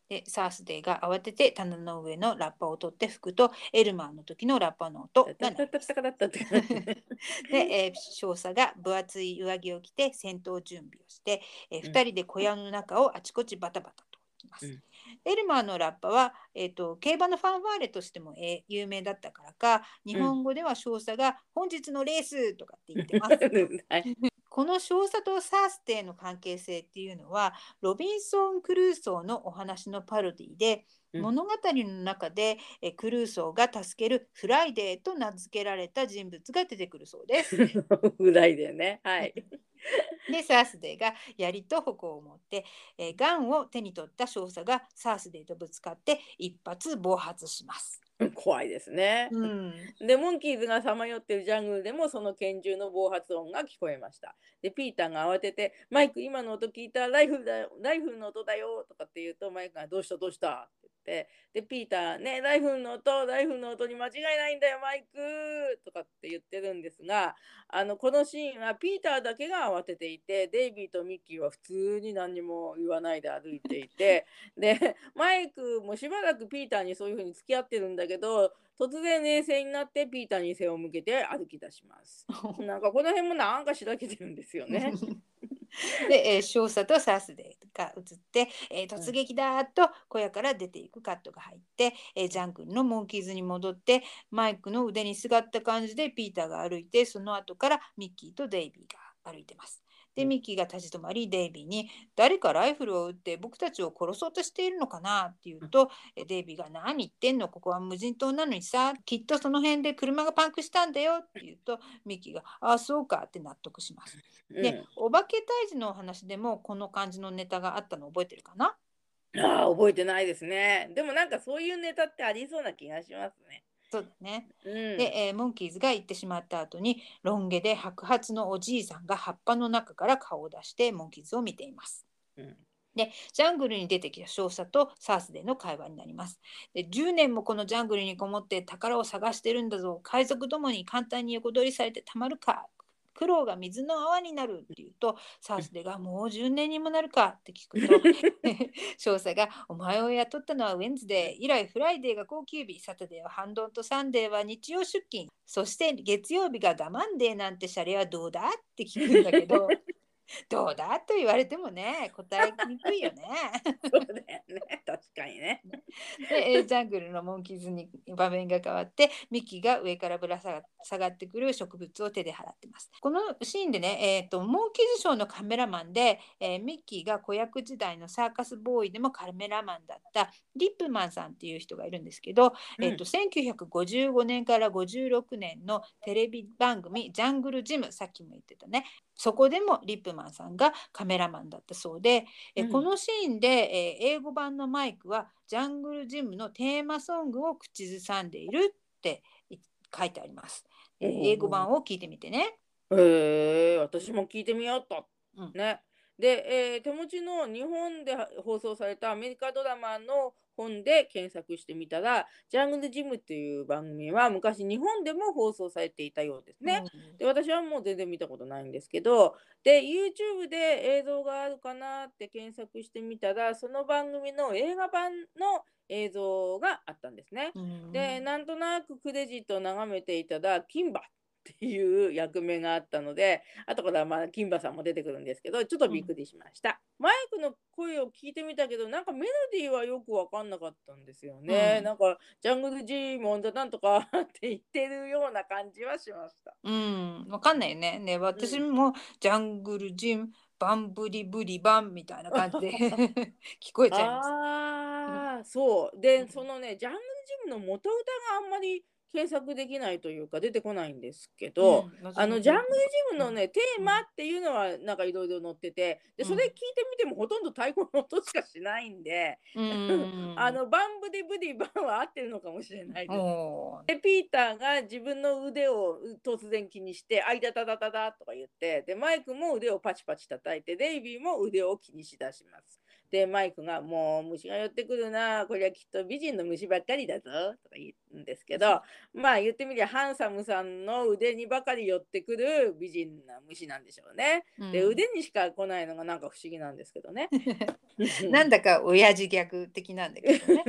でサースデーが慌てて棚の上のラッパを取って吹くとエルマーの時のラッパの音が鳴ります。で、えー、少佐が分厚い上着を着て戦闘準備をして、えー、2人で小屋の中をあちこちバタバタと行きます。うんエルマーのラッパは、えーと、競馬のファンファーレとしても、えー、有名だったからか日本語では少佐が「本日のレース」とかって言ってます。はい、この少佐とサースデーの関係性っていうのはロビンソン・クルーソーのお話のパロディで、うん、物語の中でえクルーソーが助けるフライデーと名付けられた人物が出てくるそうです。フライデーね。はい。でサースデーが槍と矛を持って、えー、ガンを手に取った少佐がサースデーとぶつかって一発暴発します。怖いですね、うん、でモンキーズがさまよってるジャングルでもその拳銃の暴発音が聞こえました。でピーターが慌てて「マイク今の音聞いた。ライフルだよ。ライフルの音だよ」とかって言うとマイクが「どうした？どうした?」ってでピーターねライフルの音ライフルの音に間違いないんだよマイクとかって言ってるんですがあのこのシーンはピーターだけが慌てていてデイビーとミッキーは普通に何も言わないで歩いていて でマイクもしばらくピーターにそういう風に付き合ってるんだけど突然冷静になってピーターに背を向けて歩き出します。なんかこの辺もなんかしらけてるんですよね。で、えー、少佐とサースデーが映って、えー、突撃だと小屋から出ていくカットが入って、えー、ジャングルのモンキーズに戻ってマイクの腕にすがった感じでピーターが歩いてその後からミッキーとデイビーが歩いてます。でミッキーが立ち止まりデイビーに「誰かライフルを撃って僕たちを殺そうとしているのかな?」って言うと、うん、デイビーが「何言ってんのここは無人島なのにさきっとその辺で車がパンクしたんだよ」って言うとミッキーが「ああそうか」って納得します。でお化け退治のお話でもこの感じのネタがあったの覚えてるかな？あ覚えてないですね。でもなんかそういうネタってありそうな気がしますね。そうだね。うん、で、えー、モンキーズが行ってしまった後にロン毛で白髪のおじいさんが葉っぱの中から顔を出してモンキーズを見ています。うんでジャングルに出てきた少佐とサースでの会話になります。で10年もこのジャングルにこもって宝を探してるんだぞ海賊どもに簡単に横取りされてたまるか苦労が水の泡になるって言うとサースデがもう10年にもなるかって聞くと 少佐がお前を雇ったのはウェンズデー以来フライデーが公休日サタデーは半ドンとサンデーは日曜出勤そして月曜日が我慢デーなんてシャレはどうだって聞くんだけど どうだと言われてもね答えにくいよね。そうだよね確かにね。でジャングルのモンキーズに場面が変わってミッキーが上からぶら下がってくる植物を手で払ってます。このシーンでね、えーと、モンキーズショーのカメラマンで、えー、ミッキーが子役時代のサーカスボーイでもカメラマンだったリップマンさんっていう人がいるんですけど、うん、えーと、1955年から56年のテレビ番組「ジャングルジム」さっきも言ってたねそこでもリップマンさんがカメラマンだったそうで、うん、このシーンで、えー、英語版のマイクはジャングルジムのテーマソングを口ずさんでいるって書いてあります。えー、英語版を聞いてみてね。えー、私も聞いてみようと。うん、ね。で、えー、手持ちの日本で放送されたアメリカドラマの本で検索してみたら、ジャングルジムっていう番組は昔日本でも放送されていたようですね。うん、で、私はもう全然見たことないんですけど、で、YouTube で映像があるかなって検索してみたら、その番組の映画版の映像があったんですね。うん、で、なんとなくクレジットを眺めていたら、キンバっていう役目があったので後からまあ金馬さんも出てくるんですけどちょっとびっくりしました、うん、マイクの声を聞いてみたけどなんかメロディーはよく分かんなかったんですよね、うん、なんかジャングルジーモンだなんとかって言ってるような感じはしました。うん。分かんないよね。ね私もジャングルジムバンブリブリバンみたいな感じで 聞こえちゃいます。ああ、そう。でそのねジャングルジムの元歌があんまり検索できないというか出てこないんですけど、うん、あのジャングルジムのね、うん、テーマっていうのはなんかいろいろ載っててでそれ聞いてみてもほとんど太鼓の音しかしないんで、うん、あのバンブディブディバンは合ってるのかもしれないです。でピーターが自分の腕を突然気にして「あいだただただ」とか言ってでマイクも腕をパチパチ叩いてデイビーも腕を気にしだします。でマイクが「もう虫が寄ってくるなこれはきっと美人の虫ばっかりだぞ」とか言うんですけどまあ言ってみりゃハンサムさんの腕にばかり寄ってくる美人な虫なんでしょうね。うん、で腕にしか来ないのがなんか不思議なんですけどね。なんだか親父ギャグ的なんだけどね。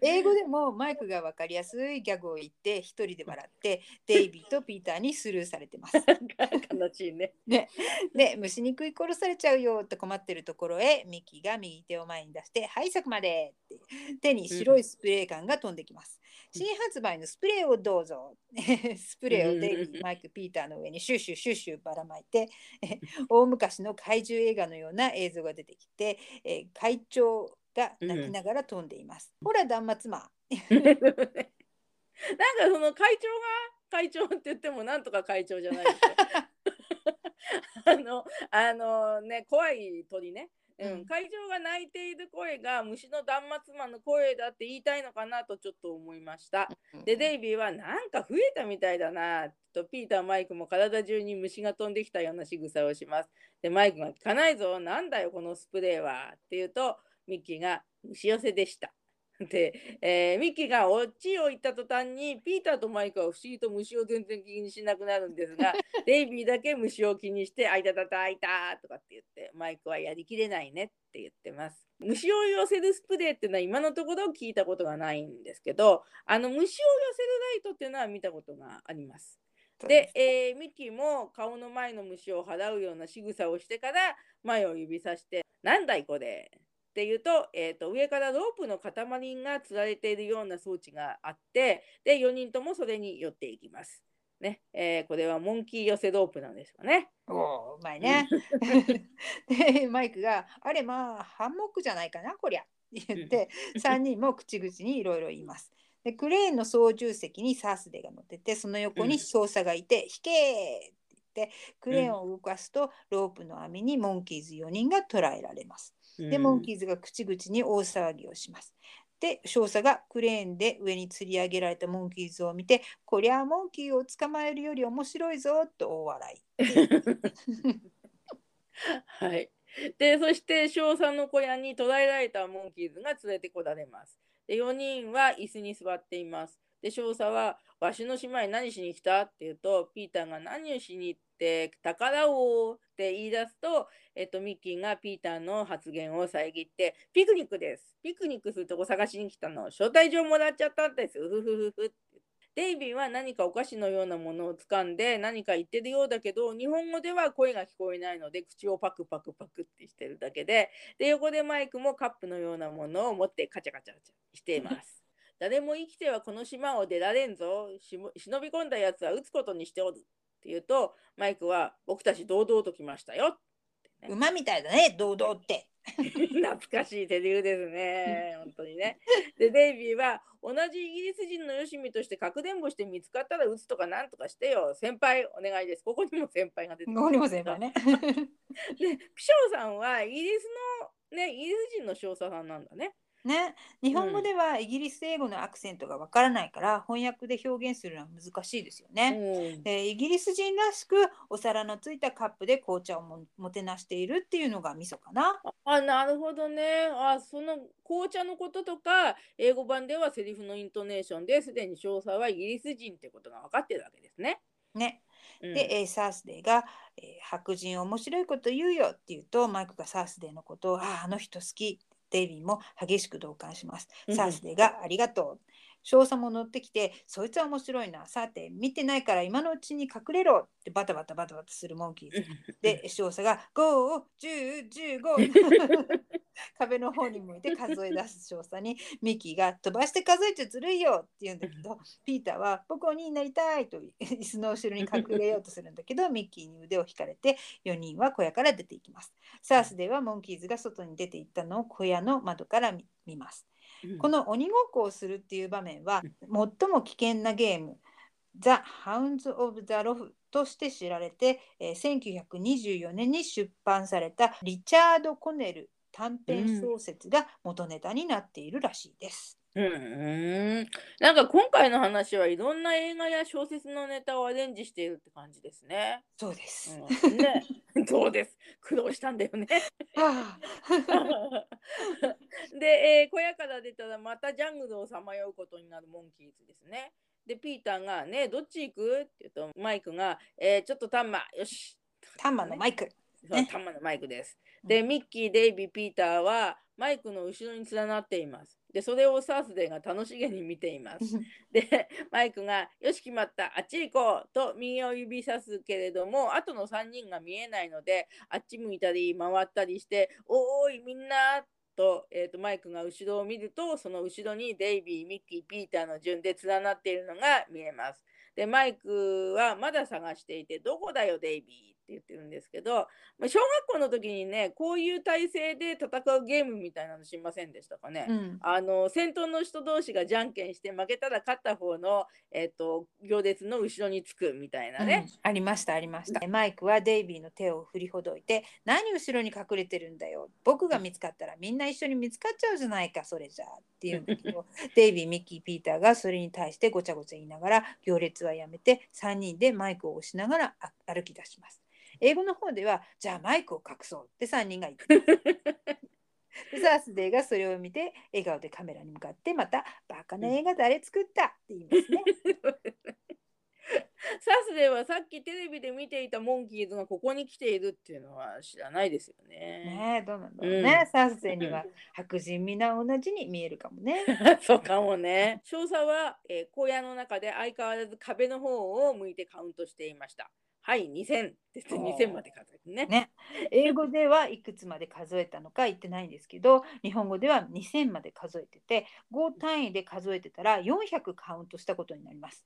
英語でもマイクが分かりやすいギャグを言って一人で笑ってデイビーとピーターにスルーされてます。悲しいね。ねで虫に食い殺されちゃうよって困ってるところへミキが右手を前に出して「はいそこまで!」って手に白いスプレー缶が飛んできます。うん、新発売のスプレーをどうぞ スプレーをデイビー、マイク、ピーターの上にシュッシュシュッシュばらまいて 大昔の怪獣映画のような映像が出てきて、え会長が泣きながら飛んでいます。うん、ほら断末魔 なんかその会長が会長って言ってもなんとか会長じゃないですあのあのね怖い鳥ねうん、会場が泣いている声が虫の断末魔の声だって言いたいのかなとちょっと思いました。でデイビーはなんか増えたみたいだなとピーターマイクも体中に虫が飛んできたような仕草をします。でマイクが聞かないぞなんだよこのスプレーはって言うとミッキーが虫寄せでした。で、えー、ミッキーがオチを言った途端にピーターとマイクは不思議と虫を全然気にしなくなるんですが デイビーだけ虫を気にして「あいたたたあいた」とかって言ってマイクはやりきれないねって言ってます。虫を寄せるスプレーっていうのは今のところ聞いたことがないんですけどあの虫を寄せるライトっていうのは見たことがあります。で、えー、ミッキーも顔の前の虫を払うような仕草をしてから前を指さして「なんだいこれ」っていうと,、えーと、上からロープの塊がつられているような装置があってで4人ともそれに寄っていきます。ねえー、これはモンキー寄せロープなんですかね。おうまいね。でマイクが「あれまあハンモックじゃないかなこりゃ」って言って3人も口々にいろいろ言います。でクレーンの操縦席にサースデが乗っててその横に少佐がいて「引け!」って言ってクレーンを動かすとロープの網にモンキーズ4人が捕らえられます。で、モンキーズが口々に大騒ぎをします。で、少佐がクレーンで上に吊り上げられたモンキーズを見て、こりゃモンキーを捕まえるより面白いぞと大笑い。はい。で、そして少佐の小屋に捕らえられたモンキーズが連れてこられます。で、4人は椅子に座っています。で、少佐は、わしの島に何しに来た？って言うと、ピーターが何をしに行って宝を？って言い出すと、えっと、ミッキーがピーターの発言を遮ってピクニックです。ピクニックするとこ探しに来たの。招待状もらっちゃったんです。うふふふふ。デイビーは何かお菓子のようなものを掴んで何か言ってるようだけど日本語では声が聞こえないので口をパクパクパクってしてるだけでで横でマイクもカップのようなものを持ってカチャカチャしています。誰も生きてはこの島を出られんぞ。忍び込んだやつは撃つことにしておる。って言うとマイクは僕たち堂々と来ましたよ、ね、馬みたいだね堂々って 懐かしい手流ですね。本当にね。で、デイビーは同じイギリス人のよしみとして核伝母して見つかったら撃つとかなんとかしてよ。先輩お願いです。ここにも先輩が出てここにも先輩ね。で、ピショーさんはイギリスのね、イギリス人の少佐さんなんだね。ね、日本語ではイギリス英語のアクセントがわからないから、翻訳で表現するのは難しいですよね。うん、でイギリス人らしくお皿のついたカップで紅茶をももてなしているっていうのがミソかな。あなるほどねあ。その紅茶のこととか英語版ではセリフのイントネーションですでに詳細はイギリス人ってことが分かってるわけですね。ね。で、えー、サースデーが、えー、白人面白いこと言うよって言うとマイクがサースデーのことを「あああの人好き」デイビーも激しく同感します。サースデーがありがとう。少佐も乗ってきて、そいつは面白いな。さて、見てないから今のうちに隠れろってバタバタバタバタするモンキーズ。で、少佐が5、10、15 壁の方に向いて数え出す少佐にミッキーが飛ばして数えちゃずるいよって言うんだけど、ピーターは僕鬼になりたいと椅子の後ろに隠れようとするんだけど、ミッキーに腕を引かれて4人は小屋から出ていきます。サースではモンキーズが外に出て行ったのを小屋の窓から見ます。この鬼ごっこをするっていう場面は、最も危険なゲーム、The Hounds of the Lof として知られて、えー、1924年に出版されたリチャード・コネル短編小説が元ネタになっているらしいです。うん、なんか今回の話はいろんな映画や小説のネタをアレンジしているって感じですね。そうです。うん、ね、そうです。苦労したんだよね。で、えー、小屋から出たらまたジャングルをさまようことになるモンキーズですね。で、ピーターがね、どっち行く？って言うと、マイクが、えー、ちょっとタンマ、よし。タンマのマイク。そう、タンマのマイクです。で、ミッキー、デイビー、ピーターはマイクの後ろに連なっています。で、それをサースデーが楽しげに見ています。で、マイクが、よし、決まった、あっち行こうと右を指さすけれども、後の3人が見えないので、あっち向いたり、回ったりして、おーい、みんなと,、えーと、マイクが後ろを見ると、その後ろにデイビー、ミッキー、ピーターの順で連なっているのが見えます。で、マイクはまだ探していて、どこだよ、デイビー？言ってるんですけど、まあ、小学校の時にねこういう体勢で戦うゲームみたいなのしませんでしたかね。うん、あの先頭の人同士がじゃんけんして負けたら勝った方の、えーと、行列の後ろにつくみたいなね、うん、ありましたありました。マイクはデイビーの手を振りほどいて「何後ろに隠れてるんだよ僕が見つかったらみんな一緒に見つかっちゃうじゃないかそれじゃ」って言うんだけどデイビーミッキーピーターがそれに対してごちゃごちゃ言いながら行列はやめて3人でマイクを押しながら歩き出します。英語の方では、じゃあマイクを隠そうって3人が言って でサースデーがそれを見て笑顔でカメラに向かってまた「バカな映画誰作った?」って言いますね。サースデーはさっきテレビで見ていたモンキーズがここに来ているっていうのは知らないですよね。ねどうなんだろうね。うん、サスデーには白人皆同じに見えるかもね。そうかもね。少佐は、えー、小屋の中で相変わらず壁の方を向いてカウントしていました。はい2000です。2000まで数えてね。ね。英語ではいくつまで数えたのか言ってないんですけど日本語では2000まで数えてて5単位で数えてたら400カウントしたことになります。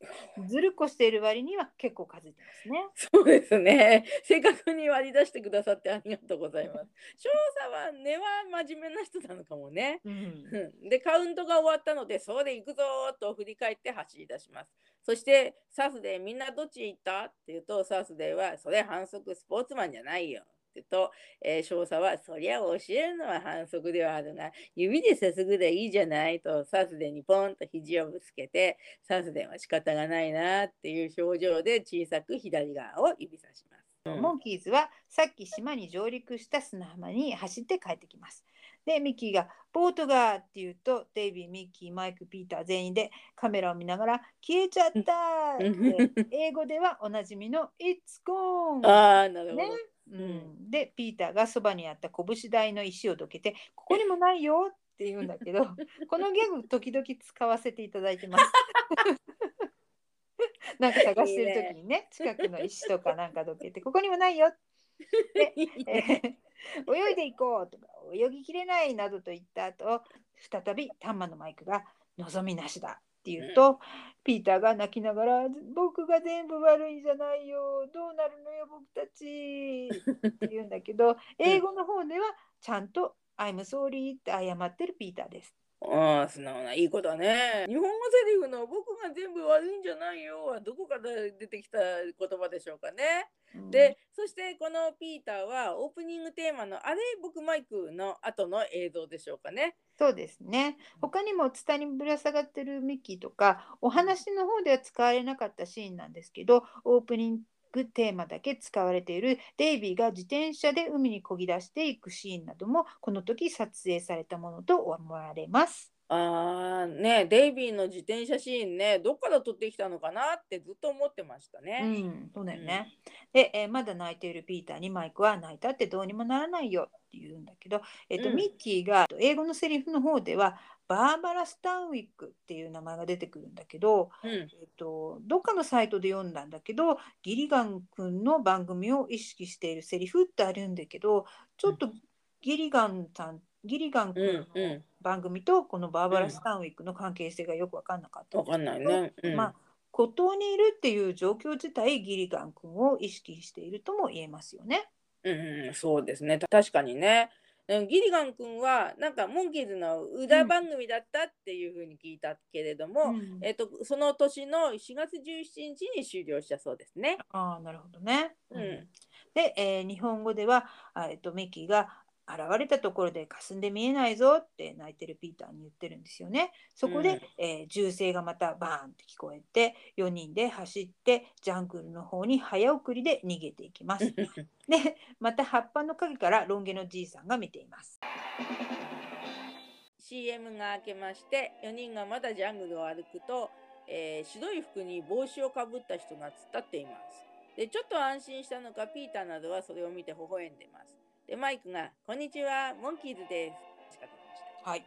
ずるこしている割には結構数えてますね。そうですね。正確に割り出してくださってありがとうございます。少佐は根は真面目な人なのかもね、うん、でカウントが終わったのでそうで行くぞと振り返って走り出します。そしてサスでみんなどっち行った？って言うとサスデーはそれ反反則スポーツマンじゃないよ。ってと、えー、少佐はそりゃ教えるのは反則ではあるが指でさすぐでいいじゃないとサスデにポンと肘をぶつけてサスデは仕方がないなっていう表情で小さく左側を指さします。モンキーズはさっき島に上陸した砂浜に走って帰ってきます。でミッキーが「ボートが」って言うとデイビーミッキーマイクピーター全員でカメラを見ながら「消えちゃった!」って英語ではおなじみの「It's gone」ああなるほど、ね。うん、でピーターがそばにあった拳台の石をどけて「ここにもないよ」って言うんだけど このギャグ時々使わせていただいてます。なんか探してる時にね。近くの石とかなんかどけて「ここにもないよ」で、えー、泳いでいこうとか泳ぎきれないなどと言った後再びタンマのマイクが望みなしだって言うと、うん、ピーターが泣きながら「僕が全部悪いんじゃないよどうなるのよ僕たち」って言うんだけど 英語の方ではちゃんと「I'm sorry」って謝ってるピーターです。ああ、素直ないい子だね。日本語セリフの僕が全部悪いんじゃないよはどこから出てきた言葉でしょうかね。うん、で、そしてこのピーターはオープニングテーマのあれ僕マイクの後の映像でしょうかね。そうですね。他にもツタにぶら下がってるミッキーとかお話の方では使われなかったシーンなんですけど、オープニングテーマだけ使われているデイビーが自転車で海に漕ぎ出していくシーンなどもこの時撮影されたものと思われます。ああねデイビーの自転車シーンねどっから撮ってきたのかなってずっと思ってましたね。うん、そうだよね。うん、で、えー、まだ泣いているピーターにマイクは泣いたってどうにもならないよって言うんだけど、えーと、うん、ミッキーが英語のセリフの方ではバーバラ・スタンウィックっていう名前が出てくるんだけど、うん、えーと、どっかのサイトで読んだんだけどギリガン君の番組を意識しているセリフってあるんだけどちょっとギリガンさんギリガン君の番組とこのバーバラ・スタンウィックの関係性がよく分かんなかった分かんないね。うん、まあ孤島にいるっていう状況自体ギリガン君を意識しているとも言えますよね。うん、そうですね確かにね。ギリガン君はなんかモンキーズの歌番組だったっていうふうに聞いたけれども、うん、えっと、その年の4月17日に終了したそうですね。あなるほどね。うん、で、えー、日本語では、えっと、ミキが現れたところで霞んで見えないぞって泣いてるピーターに言ってるんですよね。そこで、うん、えー、銃声がまたバーンって聞こえて4人で走ってジャングルの方に早送りで逃げていきます。でまた葉っぱの陰からロン毛のじいさんが見ています。CM が明けまして4人がまだジャングルを歩くと、えー、白い服に帽子をかぶった人が突っ立っています。でちょっと安心したのかピーターなどはそれを見て微笑んでます。で、マイクが、こんにちは、モンキーズです。はい。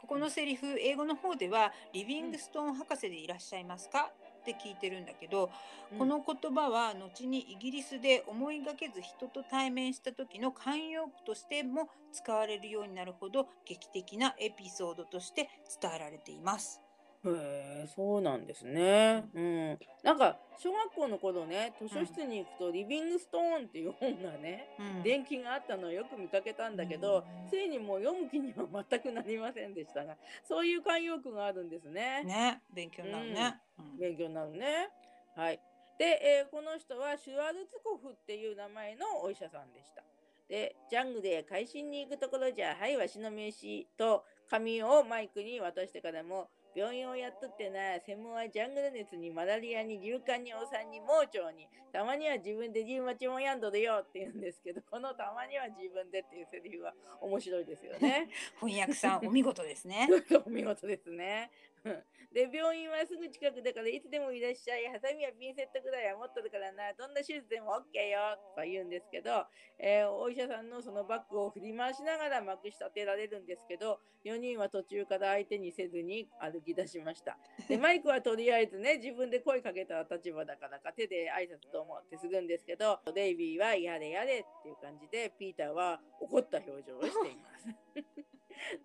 ここのセリフ、英語の方では、リビングストーン博士でいらっしゃいますか、って聞いてるんだけど、うん、この言葉は後にイギリスで思いがけず人と対面した時の慣用句としても使われるようになるほど劇的なエピソードとして伝えられています。へえ、そうなんですね。うん。なんか、小学校の頃ね、図書室に行くと、リビングストーンっていう本がね、うん。電気があったのをよく見かけたんだけど、ついにもう読む気には全くなりませんでしたが、そういう慣用句があるんですね。ね、勉強になるね。うん。勉強になるね。はい。で、えーこの人はシュワルツコフっていう名前のお医者さんでした。で、ジャングで会心に行くところじゃ、はい、わしの名刺と紙をマイクに渡してからも、病院をやっとってな、専門はジャングル熱にマラリアに流感にお産に盲腸に、たまには自分でリウマチもやんどるよって言うんですけど、このたまには自分でっていうセリフは面白いですよね。翻訳さん、お見事ですね。お見事ですね。で、病院はすぐ近くだからいつでもいらっしゃい。ハサミやピンセットぐらいは持っとるからな。どんな手術でも OK よ。とか言うんですけど、えー、お医者さんのそのバッグを振り回しながらまくし立てられるんですけど、4人は途中から相手にせずに歩き出しました。で、マイクはとりあえずね、自分で声かけた立場だからか手で挨拶と思ってするんですけど、デイビーはやれやれっていう感じで、ピーターは怒った表情をしています。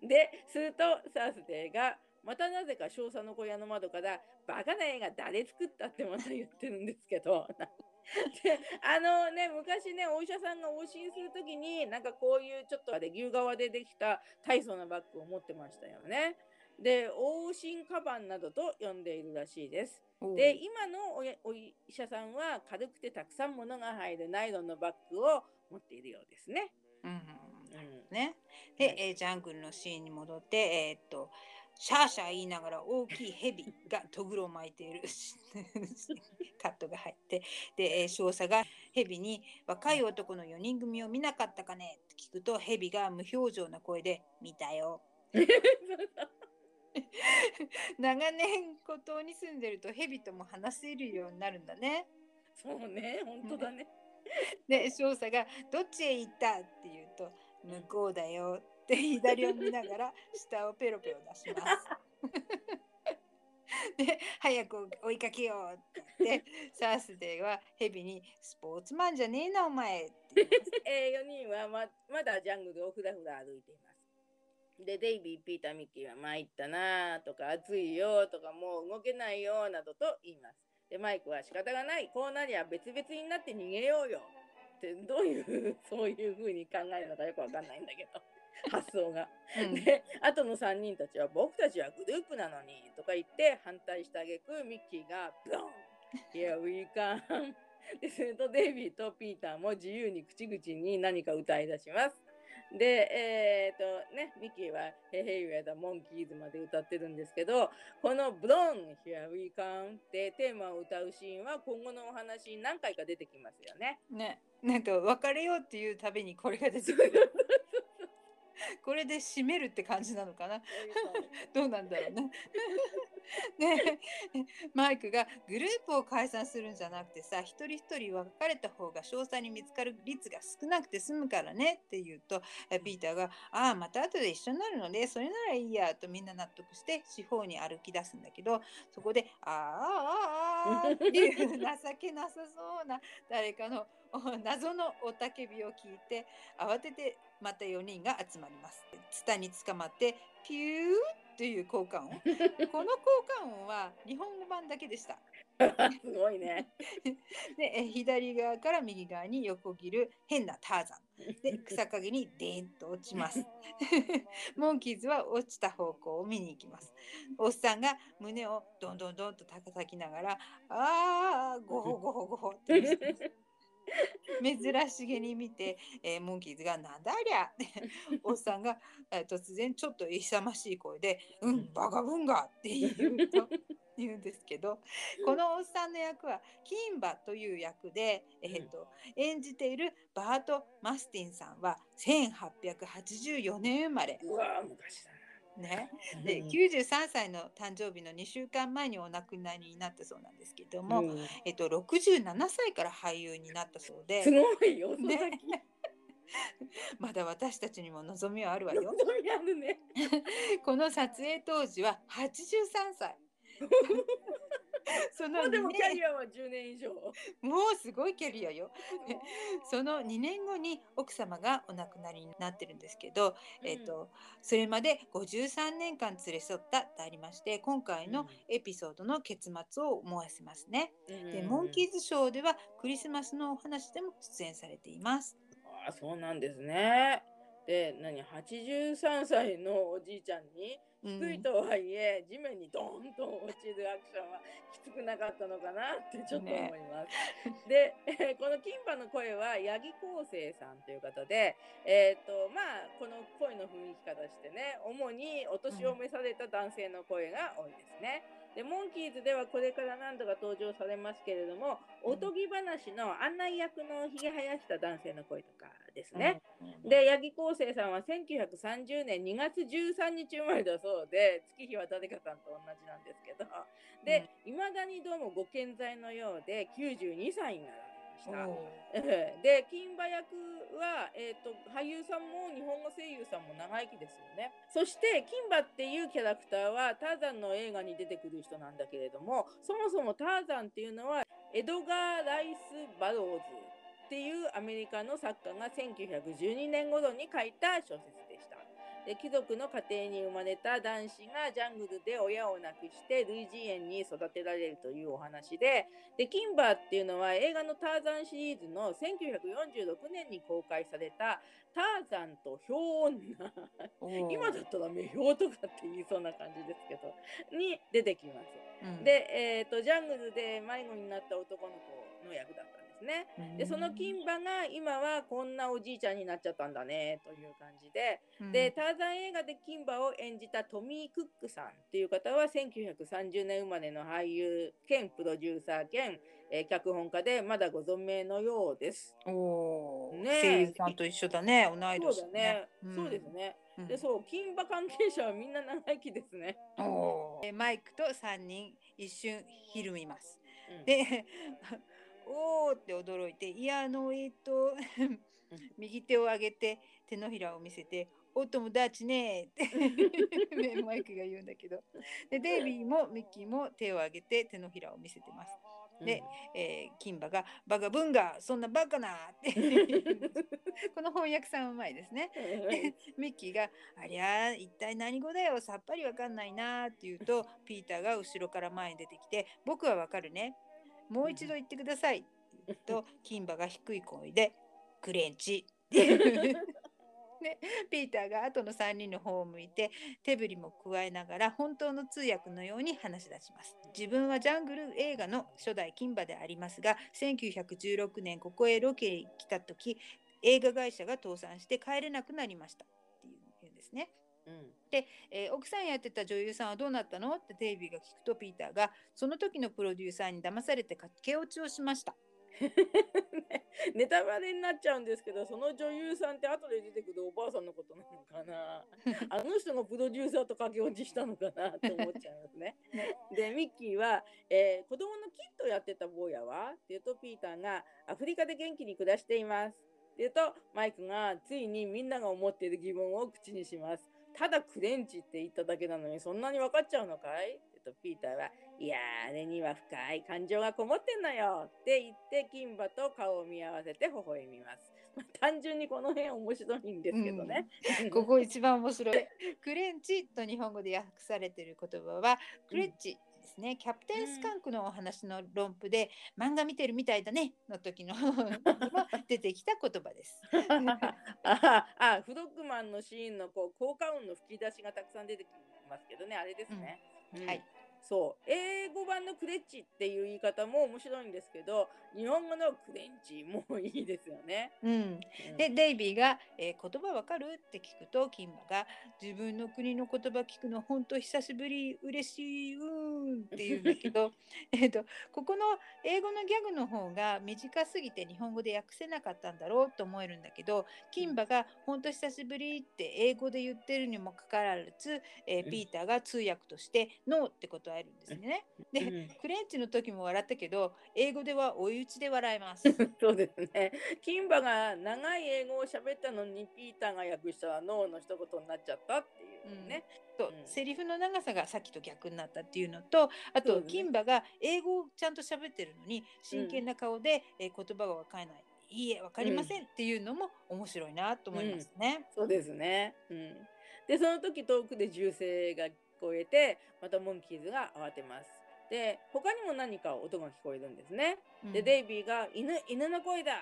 で、するとサースデーがまたなぜか少佐の小屋の窓からバカな映画誰作ったってまた言ってるんですけど であのね昔ねお医者さんが往診する時になんかこういうちょっと牛革でできた大層なバッグを持ってましたよね。で往診カバンなどと呼んでいるらしいです。で今のお医者さんは軽くてたくさん物が入るナイロンのバッグを持っているようですね。うん、うん、ねで、えー、ジャングルのシーンに戻って、えー、っとシャーシャー言いながら大きいヘビがとぐろを巻いている カットが入ってで、えー、少佐がヘビに若い男の4人組を見なかったかね？って聞くとヘビが無表情な声で見たよ。長年孤島に住んでるとヘビとも話せるようになるんだね。そうね、本当だね。で少佐が「どっちへ行った?」って言うと「向こうだよ」って左を見ながら下をペロペロ出します。で早く追いかけようって言って サースデーはヘビに「スポーツマンじゃねえなお前」って えー、4人はままだジャングルをふらふら歩いています。でデイビー、ピーター、ミッキーは参ったなとか暑いよとかもう動けないよなどと言います。でマイクは仕方がないこうなりゃ別々になって逃げようよってどういうそういう風に考えるのかよくわかんないんだけど。発想が。うん、で後の3人たちは僕たちはグループなのにとか言って反対してあげくミッキーがブロン Here we come でするとデイビーとピーターも自由に口々に何か歌い出します。で、えっ、ー、とね、ミキは Hey Hey We're the Monkeys まで歌ってるんですけど、この Blon Here We Come ってテーマを歌うシーンは今後のお話に何回か出てきますよね。ね、なんか別れようっていうたびにこれが出てくる。これで締めるって感じなのかな？どうなんだろうね。ね。マイクがグループを解散するんじゃなくてさ一人一人別れた方が詳細に見つかる率が少なくて済むからねって言うとピーターが「ああまた後で一緒になるのでそれならいいや」とみんな納得して四方に歩き出すんだけどそこで「ああああ」っていう情けなさそうな誰かの 謎の雄たけびを聞いて慌ててまた4人が集まります。ツタに捕まってピューという効果音。この効果音は日本語版だけでした。すごいね。で左側から右側に横切る変なターザン。で草陰にデーンと落ちます。モンキーズは落ちた方向を見に行きます。おっさんが胸をどんどんどんと叩きながら「ああゴホゴホゴホ」って言ってます。珍しげに見て、えー、モンキーズが「なんだありゃ! 」おっさんが、えー、突然ちょっと勇ましい声で「うんバカブンガ!」って言うと。言うんですけどこのおっさんの役はキンバという役で、えーと、演じているバート・マスティンさんは1884年生まれ。うわ昔だね、で93歳の誕生日の2週間前にお亡くなりになったそうなんですけども、うん、えっと、67歳から俳優になったそうで。すごいよ、ね、まだ私たちにも望みはあるわよ。ね。この撮影当時は83歳。そのでもキャリアは10年以上。もうすごいキャリアよ。その2年後に奥様がお亡くなりになってるんですけど、うん、えっ、とそれまで53年間連れ添ったとありまして今回のエピソードの結末を思わせますね。うん、でモンキーズショーではクリスマスのお話でも出演されています。あそうなんですね。で何83歳のおじいちゃんに低いとはいえ、地面にドーンと落ちるアクションはきつくなかったのかなってちょっと思います。ね、で、えー、このキンパの声は八木昴生さんという方で、えっ、ー、とまあこの声の雰囲気からしてね主にお年を召された男性の声が多いですね。でモンキーズではこれから何度か登場されますけれども、おとぎ話の案内役のひげ生やした男性の声とかですね。で八木昴生さんは1930年2月13日生まれだそうで月日は誰かさんと同じなんですけど。でいま、だにどうもご健在のようで92歳になられました。で金馬役は、えーと、俳優さんも日本語声優さんも長生きですよね。そして金馬っていうキャラクターはターザンの映画に出てくる人なんだけれどもそもそもターザンっていうのはエドガー・ライス・バローズっていうアメリカの作家が1912年頃に書いた小説で貴族の家庭に生まれた男子がジャングルで親を亡くして類人猿に育てられるというお話ででキンバーっていうのは映画のターザンシリーズの1946年に公開されたターザンとヒョウ女 今だったら目標とかって言いそうな感じですけどに出てきます。うん、で、えーと、ジャングルで迷子になった男の子の役だった。んです。ね。でその金馬が今はこんなおじいちゃんになっちゃったんだねという感じで、でターザン映画で金馬を演じたトミー・クックさんっていう方は1930年生まれの俳優兼プロデューサー兼えー、脚本家でまだご存命のようです。おお、ね、声優さんと一緒だね、同い年、ね、そうですね。うん、で、そう、金馬関係者はみんな長生きですね。おお。マイクと三人一瞬ひるみます。うん、で、おおって驚いて、いや、あの、えっ、ー、と、右手を上げて手のひらを見せて、お友達ねって マイクが言うんだけどでデイビーもミッキーも手を上げて手のひらを見せてます。で、うん、えー、金馬が「バカブンガそんなバカな!」って この翻訳さんうまいですね。ミッキーが「ありゃ一体何語だよさっぱりわかんないな」って言うとピーターが後ろから前に出てきて「僕はわかるねもう一度言ってください」と金馬が低い声で「クレンチ」ね、ピーターが後の3人の方を向いて手振りも加えながら本当の通訳のように話し出します。自分はジャングル映画の初代金馬でありますが1916年ここへロケに来た時映画会社が倒産して帰れなくなりましたっていうんですね。うん、で、えー、奥さんやってた女優さんはどうなったの？ってデイビーが聞くとピーターがその時のプロデューサーに騙されて駆け落ちをしました ネタバレになっちゃうんですけどその女優さんって後で出てくるおばあさんのことなのかな？あの人のプロデューサーと駆け落ちしたのかなって思っちゃいますね。でミッキーは、えー、子供のキットやってた坊やはって言うとピーターがアフリカで元気に暮らしています。って言うとマイクがついにみんなが思っている疑問を口にします。ただクレンチって言っただけなのにそんなに分かっちゃうのかい？とピーターは、いやあれには深い感情がこもってんのよって言って金馬と顔を見合わせて微笑みます。まあ、単純にこの辺面白いんですけどね。うん、ここ一番面白い。クレンチと日本語で訳されてる言葉は、クレッチですね。キャプテンスカンクのお話の論布で、うん、漫画見てるみたいだねの時 の出てきた言葉です。ああ、フドッグマンのシーンのこう効果音の吹き出しがたくさん出てきますけどね、あれですね。うん、はい。そう英語版のクレッチっていう言い方も面白いんですけど日本語のクレンチもいいですよね。うん、でデイビーが、えー、言葉わかる?」って聞くと金馬が「自分の国の言葉聞くの本当久しぶり嬉しいうーん」って言うんだけど えとここの英語のギャグの方が短すぎて日本語で訳せなかったんだろうと思えるんだけど金馬が「本当久しぶり」って英語で言ってるにもかかわらず、えー、ピーターが通訳として「ノー」ってことはえるんですね。で、クレンチの時も笑ったけど、英語では追い打ちで笑います。そうですね。キンバが長い英語を喋ったのに、ピーターが訳したらノーの一言になっちゃったっていうね。うん、と、うん、セリフの長さがさっきと逆になったっていうのと、あと、ね、キンバが英語をちゃんと喋ってるのに、真剣な顔で、うん、え言葉がわからない。いいえ、わかりませんっていうのも面白いなと思いますね。そうですね。うん。で、その時遠くで銃声がこえてまたモンキーズが慌てます。で他にも何か音が聞こえるんですね。うん、でデイビーが犬「犬の声だ!」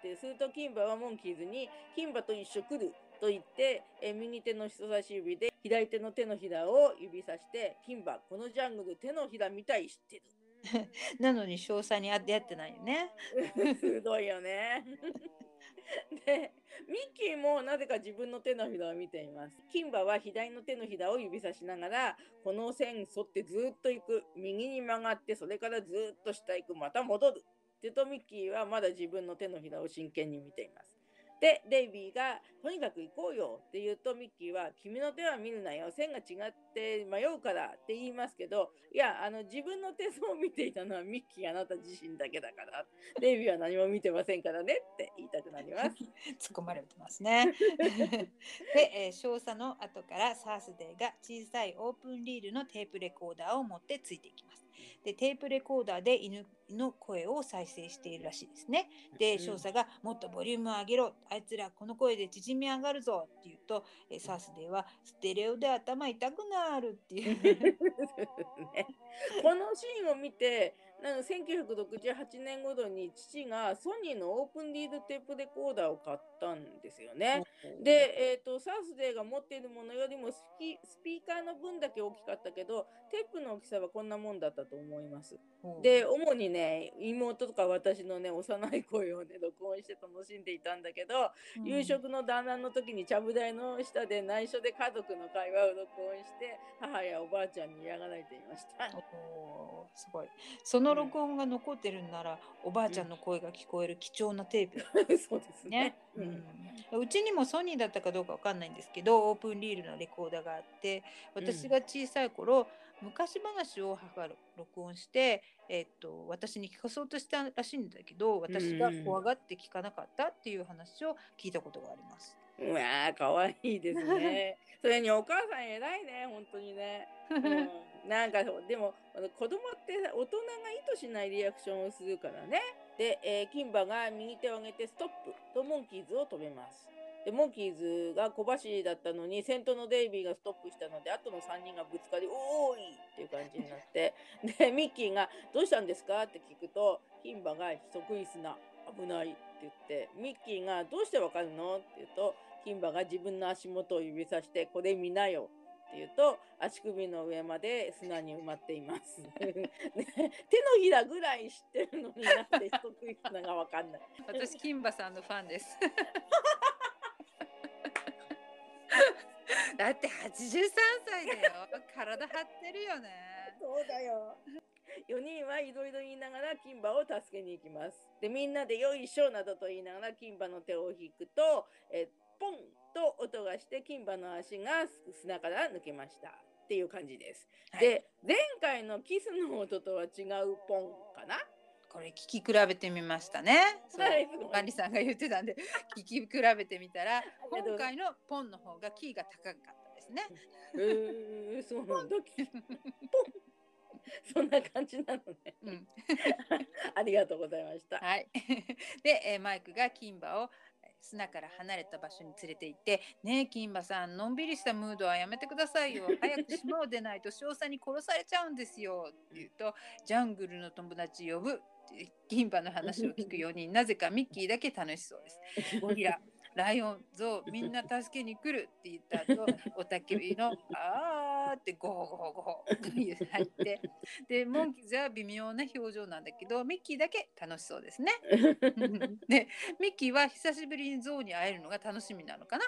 ってするとキンバはモンキーズに「キンバと一緒来る!」と言ってえ右手の人差し指で左手の手のひらを指さして「キンバこのジャングル手のひらみたい知ってる」なのに詳細に出会ってないよね。すごいよね。でミッキーもなぜか自分の手のひらを見ています。キンバは左の手のひらを指さしながらこの線沿ってずっと行く。右に曲がってそれからずっと下行く。また戻る。ってとミッキーはまだ自分の手のひらを真剣に見ています。で、デイビーが、とにかく行こうよって言うと、ミッキーは、君の手は見るなよ。線が違って迷うからって言いますけど、いや、あの、自分の手相を見ていたのはミッキーあなた自身だけだから、デイビーは何も見てませんからねって言いたくなります。突っ込まれてますね。で、えー、少佐の後からサースデーが小さいオープンリールのテープレコーダーを持ってついていきます。でテープレコーダーで犬の声を再生しているらしいですね。で少佐が「もっとボリューム上げろ。あいつらこの声で縮み上がるぞ」って言うとえサースデーは「ステレオで頭痛くなる」っていう。ね、このシーンを見てなんか1968年頃に父がソニーのオープンリードテープレコーダーを買ったんですよね。で、えーと、サウスデーが持っているものよりもスピーカーの分だけ大きかったけどテープの大きさはこんなもんだったと思います。で主にね妹とか私のね幼い声をね録音して楽しんでいたんだけど、うん、夕食の団らんの時にちゃぶ台の下で内緒で家族の会話を録音して母やおばあちゃんに嫌がられていました。おすごいその録音が残ってるんなら、うん、おばあちゃんの声が聞こえる貴重なテープ、そうですね、うん、うちにもソニーだったかどうかわかんないんですけどオープンリールのレコーダーがあって私が小さい頃、昔話を母が録音して、えー、っと私に聞かそうとしたらしいんだけど私が怖がって聞かなかったっていう話を聞いたことがあります。うわーかわいいですね。それにお母さん偉いね本当にね。うん、なんかでも子供って大人が意図しないリアクションをするからね。で、えー、キンバが右手を上げてストップとモンキーズを止めます。でモンキーズが小走りだったのに先頭のデイビーがストップしたので後の3人がぶつかり「おーい!」っていう感じになって でミッキーが「どうしたんですか?」って聞くと牝馬が「得意すな危ない」って言ってミッキーが「どうしてわかるの?」って言うと牝馬が自分の足元を指さして「これ見なよ」って言うと足首の上まで砂に埋まっています。ね、手のひらぐらい知ってるのになって得意砂がわかんない。私金馬さんのファンです。だって83歳だよ。体張ってるよね。そうだよ。4人はいろいろ言いながら金馬を助けに行きます。で、みんなでよいしょなどと言いながら金馬の手を引くと、えポンと音がして金馬の足が砂から抜けました。っていう感じです。はい、で、前回のキスの音とは違うポンかな？これ聞き比べてみましたね。はい、マリさんが言ってたんで 聞き比べてみたら 今回のポンの方がキーが高かったですね。えー、そうなんだ。そんな感じなのね。うん、ありがとうございました。はい。で、えー、マイクが金馬を砂から離れた場所に連れて行って「ねえ金馬さんのんびりしたムードはやめてくださいよ。早く島を出ないと少佐に殺されちゃうんですよ」って言うと「ジャングルの友達呼ぶ」銀馬の話を聞くようになぜかミッキーだけ楽しそうです。ゴリラライオン、ゾウ、みんな助けに来るって言った後、おたけびのあーってゴホゴホゴホと入って、で、モンキーズは微妙な表情なんだけど、ミッキーだけ楽しそうですね。で、ミッキーは久しぶりにゾウに会えるのが楽しみなのかな。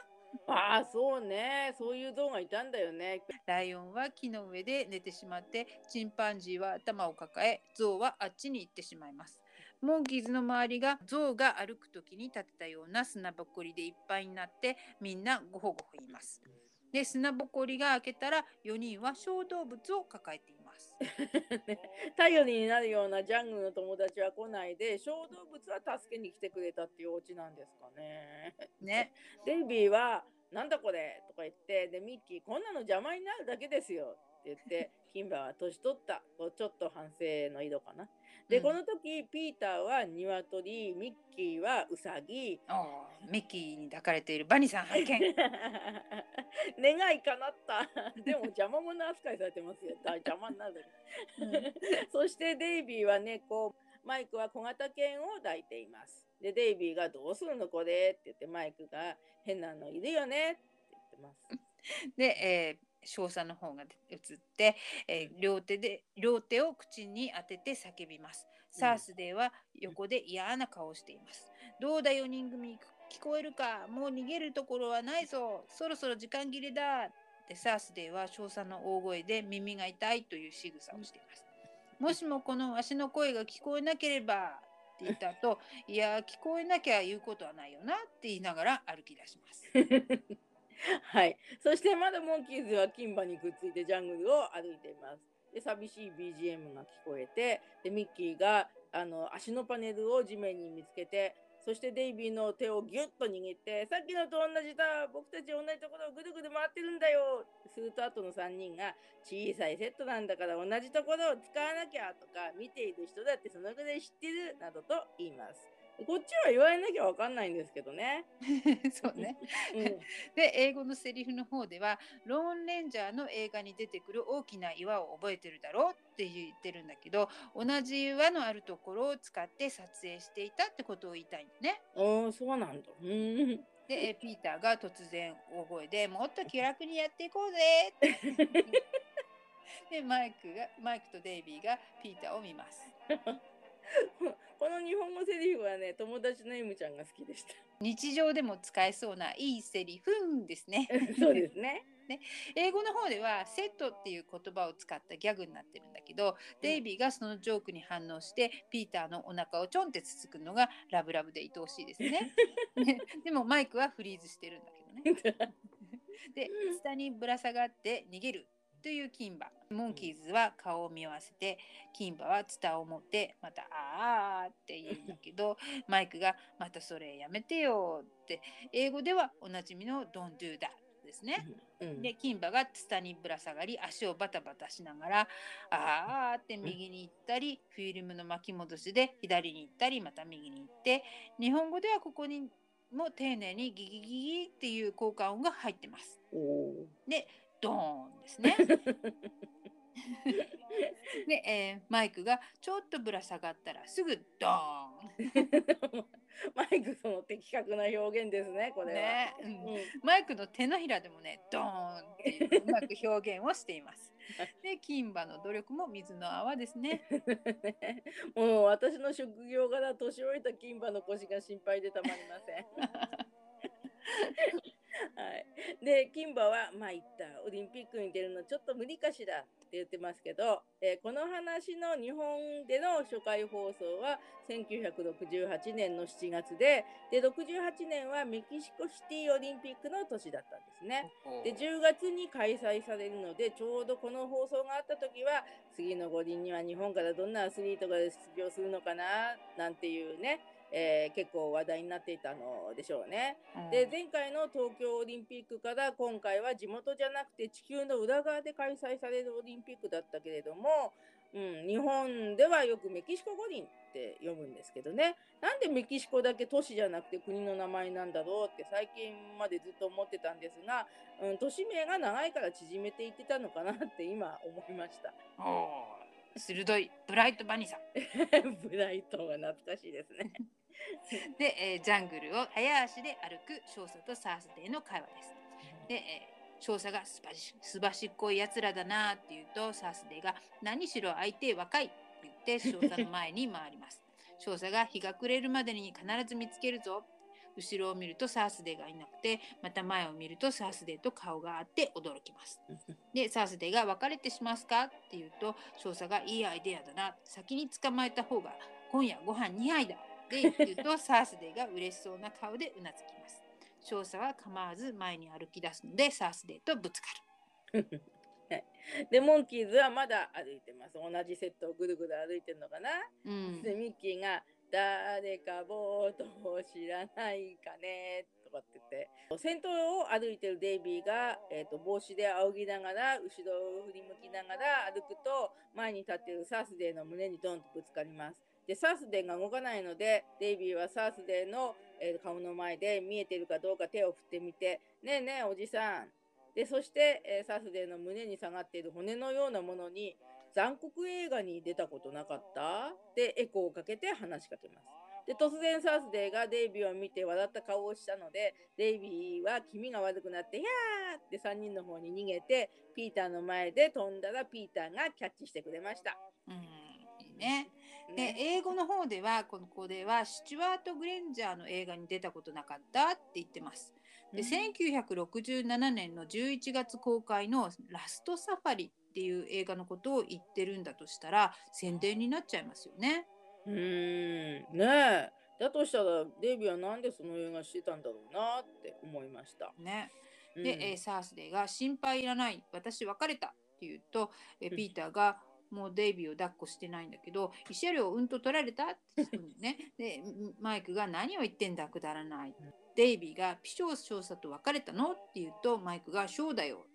ああそうねそういう象がいたんだよねライオンは木の上で寝てしまってチンパンジーは頭を抱え象はあっちに行ってしまいますモンキーズの周りが象が歩く時に立てたような砂ぼこりでいっぱいになってみんなゴホゴホ言いますで砂ぼこりが開けたら4人は小動物を抱えています。頼りになるようなジャングルの友達は来ないで小動物は助けに来てくれたっていうオチなんですかね。ね。デイビーは「なんだこれ?」とか言ってでミッキー「こんなの邪魔になるだけですよ」言ってキンバは年取ったとちょっと反省の色かな。で、うん、この時ピーターは鶏ミッキーはウサギ。ミッキーに抱かれているバニーさん拝見。願い叶った。でも邪魔者扱いされてますよ。邪魔になる、うん、そしてデイビーは猫。マイクは小型犬を抱いています。でデイビーが「どうするのこれ?」って言ってマイクが「変なのいるよね」って言ってます。で、えー少佐の方が映って、えー、両手で両手を口に当てて叫びます。サースデーは横で嫌な顔をしています。どうだ4人組聞こえるか？もう逃げるところはないぞそろそろ時間切れだでサースデーは少佐の大声で耳が痛いという仕草をしています。もしもこの足の声が聞こえなければって言った後、いや聞こえなきゃ言うことはないよなって言いながら歩き出します。はい。そしてまだモンキーズは金馬にくっついてジャングルを歩いています。で、寂しい BGM が聞こえて、で、ミッキーがあの足のパネルを地面に見つけて、そしてデイビーの手をギュッと握って、さっきのと同じだ僕たち同じところをぐるぐる回ってるんだよすると後の3人が、小さいセットなんだから同じところを使わなきゃとか、見ている人だってそのぐらい知ってるなどと言います。こっちは言われなきゃわかんないんですけどね。そうね。うん、で英語のセリフの方ではローンレンジャーの映画に出てくる大きな岩を覚えてるだろうって言ってるんだけど同じ岩のあるところを使って撮影していたってことを言いたいんだね。ああそうなんだ。うんでピーターが突然大声で「もっと気楽にやっていこうぜ」って でマイクがマイクとデイビーがピーターを見ます。この日本語セリフはね友達の M ちゃんが好きでした。日常でも使えそうないいセリフですね。そうですね。ね、英語の方ではセットっていう言葉を使ったギャグになってるんだけど、うん、デイビーがそのジョークに反応してピーターのお腹をちょんってつつくのがラブラブで愛おしいですね。ね、でもマイクはフリーズしてるんだけどね。で下にぶら下がって逃げるというキンバモンキーズは顔を見合わせてキンバはツタを持ってまた「あー」って言うんだけど マイクが「またそれやめてよ」って。英語ではおなじみの「Don't do that」ですね。うん、でキンバがツタにぶら下がり足をバタバタしながら「あー」って右に行ったりフィルムの巻き戻しで左に行ったりまた右に行って日本語ではここにも丁寧にギギギギっていう効果音が入ってます。でドーンですね。で、えー、マイクがちょっとぶら下がったらすぐドーン。マイクその的確な表現ですね、これは。ねうん、マイクの手のひらでもね、ドーンってうまく表現をしています。で、金馬の努力も水の泡ですね。もう私の職業柄、年老いた金馬の腰が心配でたまりません。はい、でキンバはまあ言ったオリンピックに出るのちょっと無理かしらって言ってますけど、えー、この話の日本での初回放送は1968年の7月でで68年はメキシコシティオリンピックの年だったんですね。で10月に開催されるのでちょうどこの放送があった時は次の五輪には日本からどんなアスリートが出場するのかななんていうねえー、結構話題になっていたのでしょうね。うん、で前回の東京オリンピックから今回は地元じゃなくて地球の裏側で開催されるオリンピックだったけれども、うん、日本ではよくメキシコ五輪って読むんですけどね。なんでメキシコだけ都市じゃなくて国の名前なんだろうって最近までずっと思ってたんですが、うん、都市名が長いから縮めていってたのかなって今思いました。鋭い。ブライトバニさん。ブライトは懐かしいですね で、えー、ジャングルを早足で歩く少佐とサースデーの会話です。で、えー、少佐がすばしすばしっこいやつらだなって言うとサースデーが何しろ相手若いって言って 少佐の前に回ります。少佐が日が暮れるまでに必ず見つけるぞ。後ろを見るとサースデーがいなくてまた前を見るとサースデーと顔があって驚きます。でサースデーが別れてしますかって言うと少佐がいいアイデアだな先に捕まえた方が今夜ご飯2杯だで言うとサースデーが嬉しそうな顔でうなずきます。少佐は構わず前に歩き出すのでサースデーとぶつかる。でモンキーズはまだ歩いてます同じセットをぐるぐる歩いてるのかな、うん、でミッキーが「誰かボートを知らないかね」とかって言って先頭を歩いてるデイビーが、えーと、帽子で仰ぎながら後ろを振り向きながら歩くと前に立ってるサースデーの胸にドンとぶつかります。で、サースデーが動かないので、デイビーはサースデーの、えー、顔の前で見えてるかどうか手を振ってみて、ねえねえおじさん。で、そして、えー、サースデーの胸に下がっている骨のようなものに、残酷映画に出たことなかった？で、エコーをかけて話しかけます。で、突然サースデーがデイビーを見て笑った顔をしたので、デイビーは気味が悪くなって、やーって3人の方に逃げて、ピーターの前で飛んだらピーターがキャッチしてくれました。うん、いいね。で英語の方ではこの子ではスチュワート・グレンジャーの映画に出たことなかったって言ってます。で1967年の11月公開の「ラストサファリ」っていう映画のことを言ってるんだとしたら宣伝になっちゃいますよね。うんねえだとしたらデイビーはなんでその映画してたんだろうなって思いました。ね。で、うん、えー、サースデーが「心配いらない私別れた」って言うと、えピーターが「もうデイビーを抱っこしてないんだけど慰謝料うんと取られたって言うんだよね。でマイクが何を言ってんだくだらない。デイビーがピショー少佐と別れたのって言うとマイクがショーだよ。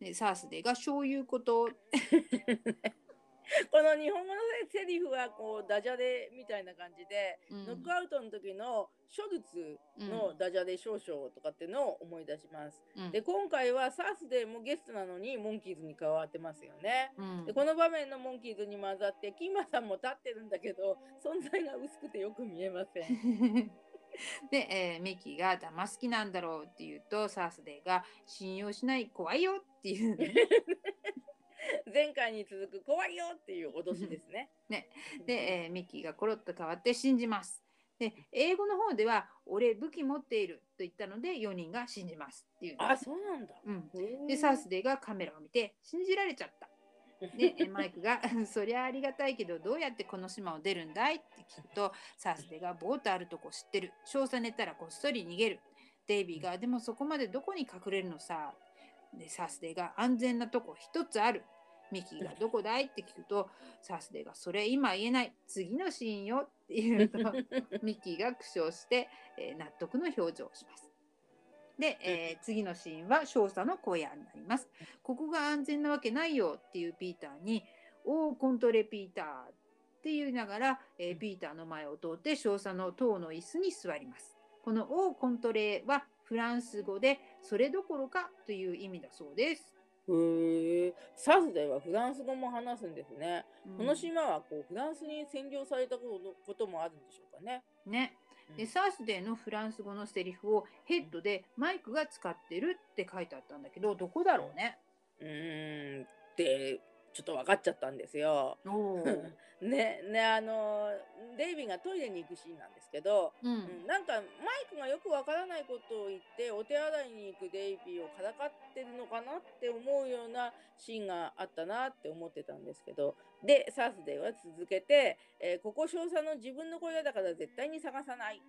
でサースデーがそういうこと。この日本語のセリフはこうダジャレみたいな感じで、うん、ノックアウトの時のショルツのダジャレ少々とかっていうのを思い出します。うん、で今回はサースデーもゲストなのにモンキーズに加わってますよね。うん、でこの場面のモンキーズに混ざってキンマさんも立ってるんだけど存在が薄くてよく見えません。で、えー、ミキが騙す気なんだろうって言うとサースデーが信用しない怖いよっていう、ね、前回に続く怖いよっていう脅しですね。ねで、えー、ミッキーがコロッと変わって信じます。で英語の方では「俺武器持っている」と言ったので4人が信じますっていう。あそうなんだ。うん、でサースデーがカメラを見て信じられちゃった。で マイクが「そりゃありがたいけどどうやってこの島を出るんだい?」って聞くとサースデーが「ボートあるとこ知ってる少佐寝たらこっそり逃げる」デイビーが「でもそこまでどこに隠れるのさ」でサースデーが「安全なとこ一つある」ミキがどこだい？って聞くと、サスデがそれ今言えない、次のシーンよって言うと、ミキが苦笑して、えー、納得の表情をします。で、えー、次のシーンは少佐の声案になります。ここが安全なわけないよっていうピーターに、おー、コントレピーターって言いながら、えー、ピーターの前を通って少佐の塔の椅子に座ります。このオーコントレはフランス語でそれどころかという意味だそうです。へえ、サスではフランス語も話すんですね。うん、この島はこうフランスに占領されたこともあるんでしょうかね。ね。で、サースデーのフランス語のセリフをヘッドでマイクが使ってるって書いてあったんだけど、どこだろうね。うーん、で、ちょっと分かっちゃったんですよ。ね、ね、あの、デイビーがトイレに行くシーンなんですけど、うん、なんかマイクがよくわからないことを言ってお手洗いに行くデイビーをからかってるのかなって思うようなシーンがあったなって思ってたんですけどでサースデーは続けて、えー、ここ少佐の自分の小屋だから絶対に探さない。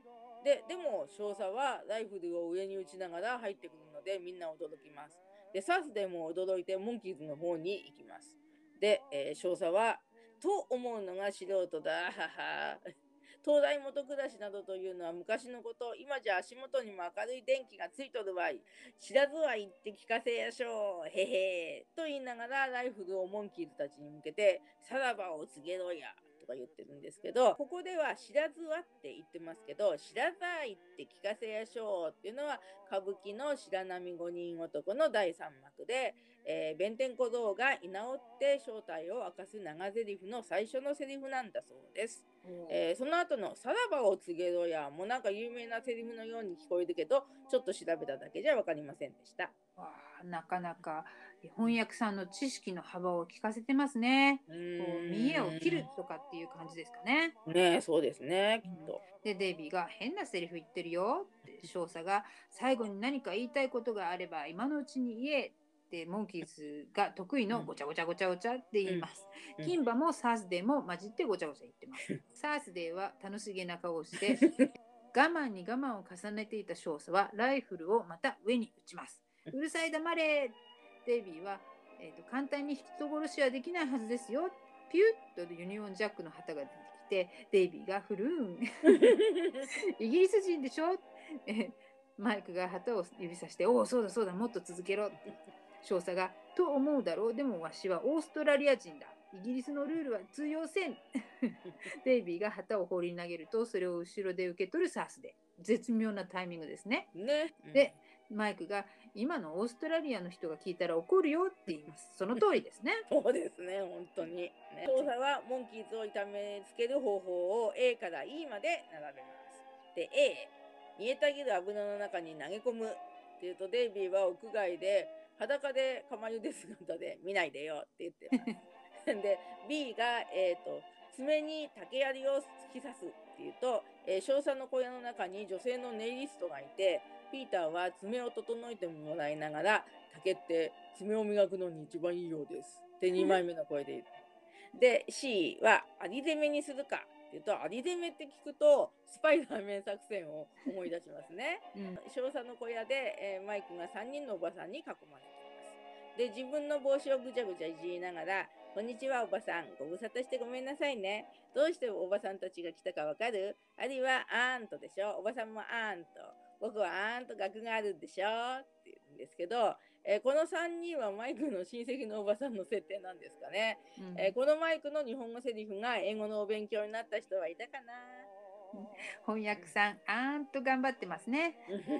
ででも少佐はライフルを上に打ちながら入ってくるのでみんな驚きます。でサースデーも驚いてモンキーズの方に行きますで、えー、少佐はと思うのが素人だはは東大元暮らしなどというのは昔のこと、今じゃ足元にも明るい電気がついとるわい。知らずは言って聞かせやしょう。へへと言いながらライフルをモンキーズたちに向けて、さらばを告げろや。とか言ってるんですけど、ここでは知らずはって言ってますけど、知らざいって聞かせやしょうっていうのは歌舞伎の白波五人男の第3幕で、えー、弁天小僧が居直って正体を明かす長台詞の最初のセリフなんだそうです。えー、その後の「さらばを告げろや」もなんか有名なセリフのように聞こえるけどちょっと調べただけじゃ分かりませんでした。わなかなか翻訳さんの知識の幅を聞かせてますね。こう見栄を切るとかっていう感じですかね。ねそうですねきっと。でデイビーが変なセリフ言ってるよって少佐が最後に何か言いたいことがあれば今のうちに言えでモンキーズが得意のごちゃごちゃごちゃごちゃって言います。うん、キンバもサースデーも混じってごちゃごちゃ言ってます。サースデーは楽しげな顔をして我慢に我慢を重ねていた少佐はライフルをまた上に撃ちます。うるさい黙れデイビーは、えーと、簡単に人殺しはできないはずですよ。ピュッとユニオンジャックの旗が出てきてデイビーがフルーン イギリス人でしょ？マイクが旗を指さして「おおそうだそうだもっと続けろ」って少佐が「と思うだろうでもわしはオーストラリア人だイギリスのルールは通用せん」デイビーが旗を放り投げるとそれを後ろで受け取るサースで絶妙なタイミングですね。ねでマイクが今のオーストラリアの人が聞いたら怒るよって言います。その通りですね。そうですね、本当に。ね、調査はモンキーズを痛めつける方法を A から E まで並べます。で、A、煮えたぎる油の中に投げ込むっていうと、デイビーは屋外で裸で釜茹で姿で見ないでよって言ってます。で B が、えーと、爪に竹槍を突き刺すっていうと、えー、少佐の小屋の中に女性のネイリストがいてピーターは爪を整えてもらいながら竹って爪を磨くのに一番いいようですって2枚目の声で言う。で C はアリ攻めにするかっていうとアリ攻めって聞くとスパイダーメン作戦を思い出しますね。うん、少佐の小屋で、えー、マイクが3人のおばさんに囲まれています。で自分の帽子をぐちゃぐちゃいじりながら「こんにちはおばさん。ご無沙汰してごめんなさいね。どうしておばさんたちが来たかわかるあるいはあーんとでしょおばさんもあーんと。僕はあーんと学があるんでしょ？って言うんですけど、えー、この3人はマイクの親戚のおばさんの設定なんですかね、うん、えー、このマイクの日本語セリフが英語のお勉強になった人はいたかな翻訳さん、あーんと頑張ってますね。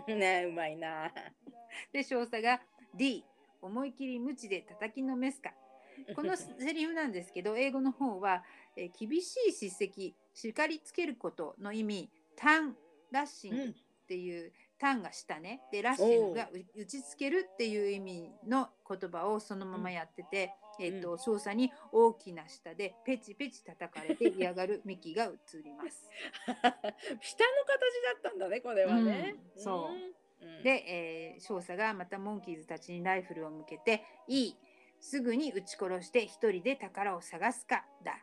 ねうまいな。で、少佐が D、思い切り無知で叩きのめすか。このセリフなんですけど、英語の方は、えー、厳しい叱責、叱りつけることの意味、タン、ラッシングっていう、タンが下ね。で、ラッシングが打ちつけるっていう意味の言葉をそのままやってて、うん、えっ、ー、と、少佐に大きな舌でペチペチ叩かれて嫌がるミキが映ります。下の形だったんだね、これはね。うん、そう。うん、で、えー、少佐がまたモンキーズたちにライフルを向けて、いい。すぐに撃ち殺して一人で宝を探すかだ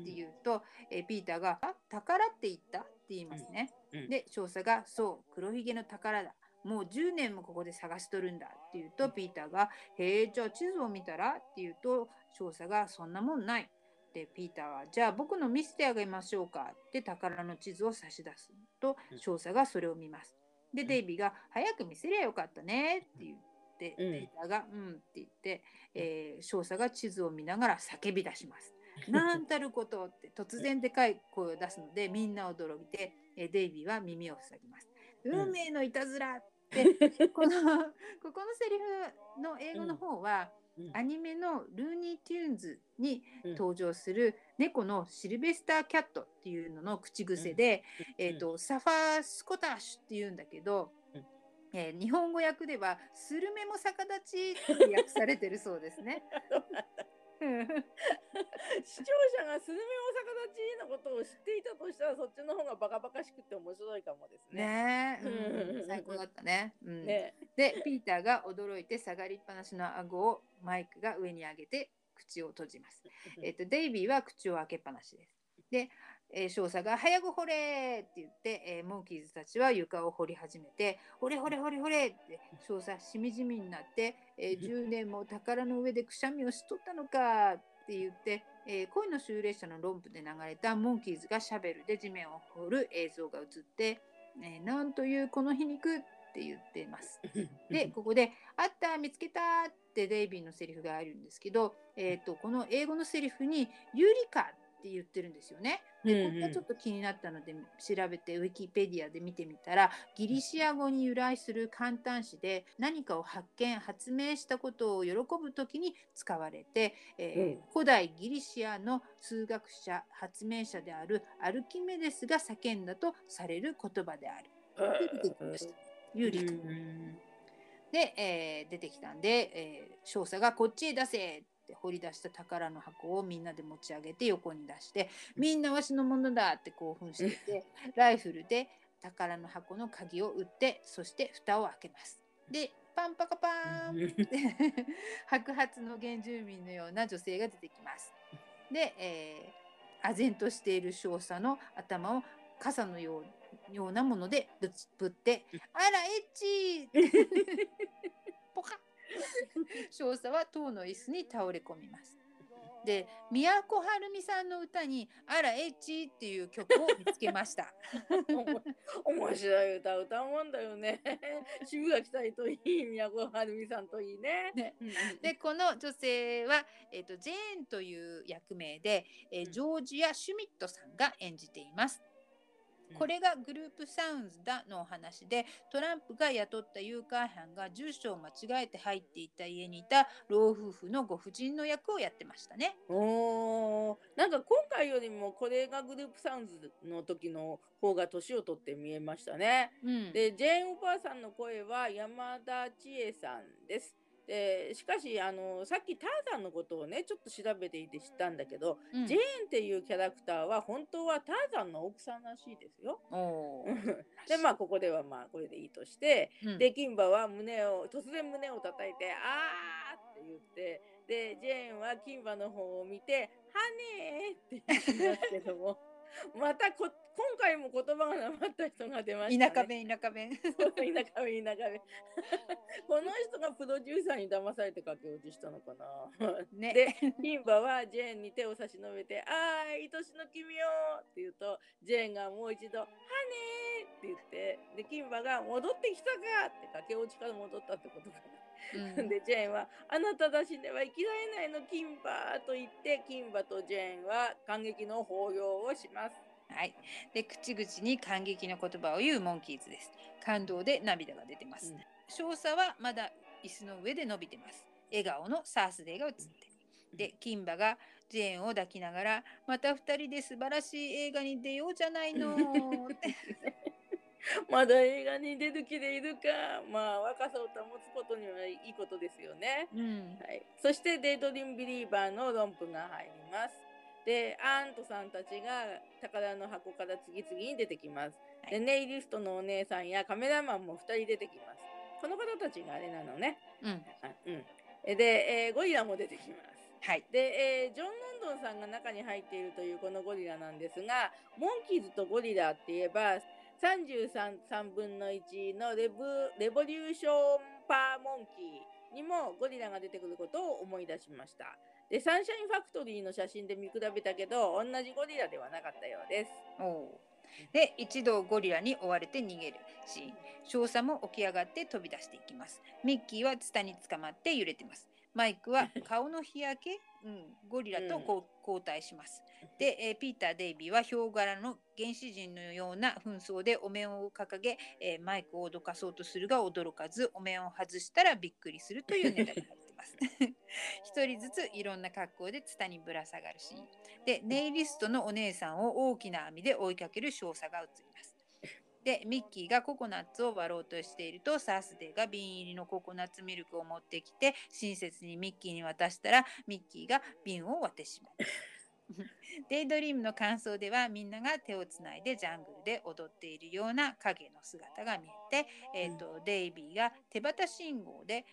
って言うと、えピーターが「あ宝って言った?」って言いますね。で少佐が「そう黒ひげの宝だ。もう10年もここで探しとるんだ」って言うと、ピーターが「へえじゃあ地図を見たら?」って言うと少佐が「そんなもんない」でピーターは「じゃあ僕の見せてあげましょうか」って宝の地図を差し出すと少佐がそれを見ます。でデイビーが「早く見せりゃよかったね」って言って、ピーターが「うん」って言って、えー、少佐が地図を見ながら叫び出します。なんたることって突然でかい声を出すのでみんな驚いてデイビーは耳を塞ぎます。運命のいたずらって、このここのセリフの英語の方は、アニメのルーニー・テューンズに登場する猫のシルベスター・キャットっていうのの口癖で、えーと、サファー・スコタッシュっていうんだけど、えー、日本語訳ではスルメも逆立ちって訳されてるそうですね。視聴者がスズメ大阪立ちのことを知っていたとしたらそっちの方がバカバカしくて面白いかもですね。ねうん、最高だったね。うん、ねでピーターが驚いて下がりっぱなしの顎をマイクが上に上げて口を閉じます。えっとデイビーは口を開けっぱなしです。でえー、少佐が「早く掘れ!」って言って、えー、モンキーズたちは床を掘り始めて「掘れ掘れ掘れ掘れ!」って少佐しみじみになって、えー、10年も宝の上でくしゃみをしとったのかって言って、えー、恋の終列車のロンプで流れたモンキーズがシャベルで地面を掘る映像が映って、えー、なんというこの皮肉って言っています。でここで「あった見つけた!」ってデイビーのセリフがあるんですけど、えーと、この英語のセリフに「ユリカ」って言ってるんですよね。でここがちょっと気になったので調べてウィキペディアで見てみたらギリシア語に由来する簡単詞で何かを発見発明したことを喜ぶ時に使われて、えー、古代ギリシアの数学者発明者であるアルキメデスが叫んだとされる言葉である。出てきました。有利で、えー、出てきたんで、えー、少佐がこっちへ出せって掘り出した宝の箱をみんなで持ち上げて横に出してみんなわしのものだって興奮してて ライフルで宝の箱の鍵を打ってそして蓋を開けます。でパンパカパーン 白髪の原住民のような女性が出てきます。で、えー、唖然としている少佐の頭を傘のようようなものでぶつぶって「あらエッチ!」ポカッ少佐は塔の椅子に倒れ込みます。で、宮古晴美さんの歌に「あらエッチ」っていう曲を見つけました。面白い歌歌うもんだよね。渋垣隊といい宮古晴美さんといいね。ねでこの女性は、えーと、ジェーンという役名で、えー、ジョージア・シュミットさんが演じています。これがグループサウンズだのお話でトランプが雇った誘拐犯が住所を間違えて入っていた家にいた老夫婦のご婦人の役をやってましたね。おなんか今回よりもこれがグループサウンズの時の方が年を取って見えましたね。うん、でジェーンおばあさんの声は山田千恵さんです。でしかしあのさっきターザンのことをねちょっと調べていて知ったんだけど、うん、ジェーンっていうキャラクターは本当はターザンの奥さんらしいですよ。でまあここではまあこれでいいとして、うん、でキンバは胸を突然胸を叩いて「あー!」って言ってでジェーンはキンバの方を見て「ハネー!」って言いますけども。またこ今回も言葉がなまった人が出ました、ね、田舎弁田舎弁田舎弁田舎弁 この人がプロデューサーに騙されて駆け落ちしたのかな、ね、でキンバはジェーンに手を差し伸べて「ああ愛しの君よ」って言うとジェーンがもう一度「ハネー!」って言ってでキンバが「戻ってきたか!」って駆け落ちから戻ったってことかなうん、でジェーンは「あなただしでは生きられないのキンバー」と言ってキンバとジェーンは感激の抱擁をします。はい、で口々に感激の言葉を言うモンキーズです。感動で涙が出てます。うん、少佐はまだ椅子の上で伸びてます。笑顔のサースデーが映ってでキンバがジェーンを抱きながら「また2人で素晴らしい映画に出ようじゃないの」まだ映画に出る気でいるか。まあ若さを保つことにはいいことですよね、うん、はい、そしてデイドリームビリーバーの論文が入ります。でアントさんたちが宝の箱から次々に出てきます、でネイリストのお姉さんやカメラマンも2人出てきます。この方たちがあれなのね、うん、うん、で、えー、ゴリラも出てきます。はい、で、えー、ジョン・ロンドンさんが中に入っているというこのゴリラなんですがモンキーズとゴリラって言えば33分の1のレレボリューションパーモンキーにもゴリラが出てくることを思い出しました。で、サンシャインファクトリーの写真で見比べたけど、同じゴリラではなかったようです。おで、一度ゴリラに追われて逃げるし、少佐も起き上がって飛び出していきます。ミッキーはツタに捕まって揺れてます。マイクは顔の日焼け、うん、ゴリラと交代します。で、えー、ピーター・デイビーはヒョウ柄の原始人のような紛争でお面を掲げ、えー、マイクを脅かそうとするが驚かずお面を外したらびっくりするというネタになってます。一人ずついろんな格好でツタにぶら下がるシーン。で、ネイリストのお姉さんを大きな網で追いかける少佐が映ります。でミッキーがココナッツを割ろうとしているとサースデーが瓶入りのココナッツミルクを持ってきて親切にミッキーに渡したらミッキーが瓶を割ってしまう。デイドリームの感想ではみんなが手をつないでジャングルで踊っているような影の姿が見えて、えーと、うん、デイビーが手旗信号で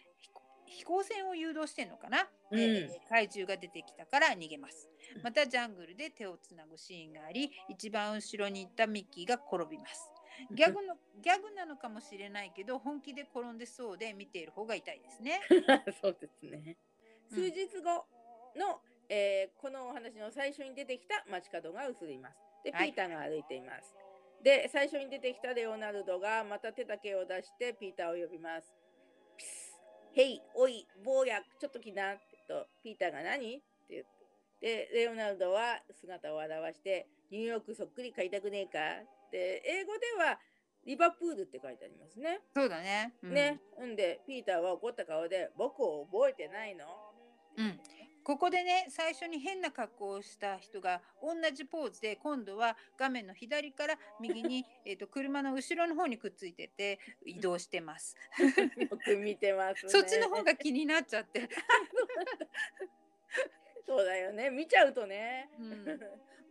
飛行船を誘導してんのかな、うん、えー、怪獣が出てきたから逃げます。またジャングルで手をつなぐシーンがあり一番後ろに行ったミッキーが転びます。ギャグのギャグなのかもしれないけど本気で転んでそうで見ている方が痛いですね。そうですね。数日後の、えー、このお話の最初に出てきた街角が映ります。で、ピーターが歩いています。はい、で、最初に出てきたレオナルドがまた手だけを出してピーターを呼びます。ピス、ヘイ、おい、坊や、ちょっと来なってと、ピーターが何？って言って、で、レオナルドは姿を現して、ニューヨークそっくり買いたくねえか？って英語ではリバプールって書いてありますね。そうだね。うん、ね。んでピーターは怒った顔で僕を覚えてないの？うん。ここでね最初に変な格好をした人が同じポーズで今度は画面の左から右に えと車の後ろの方にくっついてて移動してます。よく見てます、ね、そっちの方が気になっちゃって。そうだよね見ちゃうとね。うん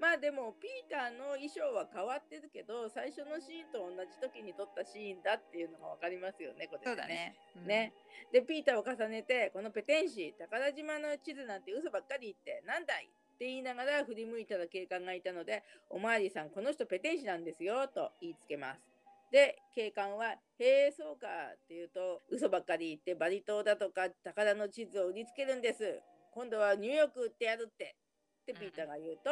まあでもピーターの衣装は変わってるけど最初のシーンと同じ時に撮ったシーンだっていうのが分かりますよねこれ、ね、そうだね。うん、ね。でピーターを重ねてこのペテン師宝島の地図なんて嘘ばっかり言ってなんだいって言いながら振り向いたら警官がいたのでおまわりさんこの人ペテン師なんですよと言いつけます。で警官は「へえそうか」って言うと嘘ばっかり言ってバリ島だとか宝の地図を売りつけるんです。今度はニューヨーク売ってやるって。ってピーターが言うと、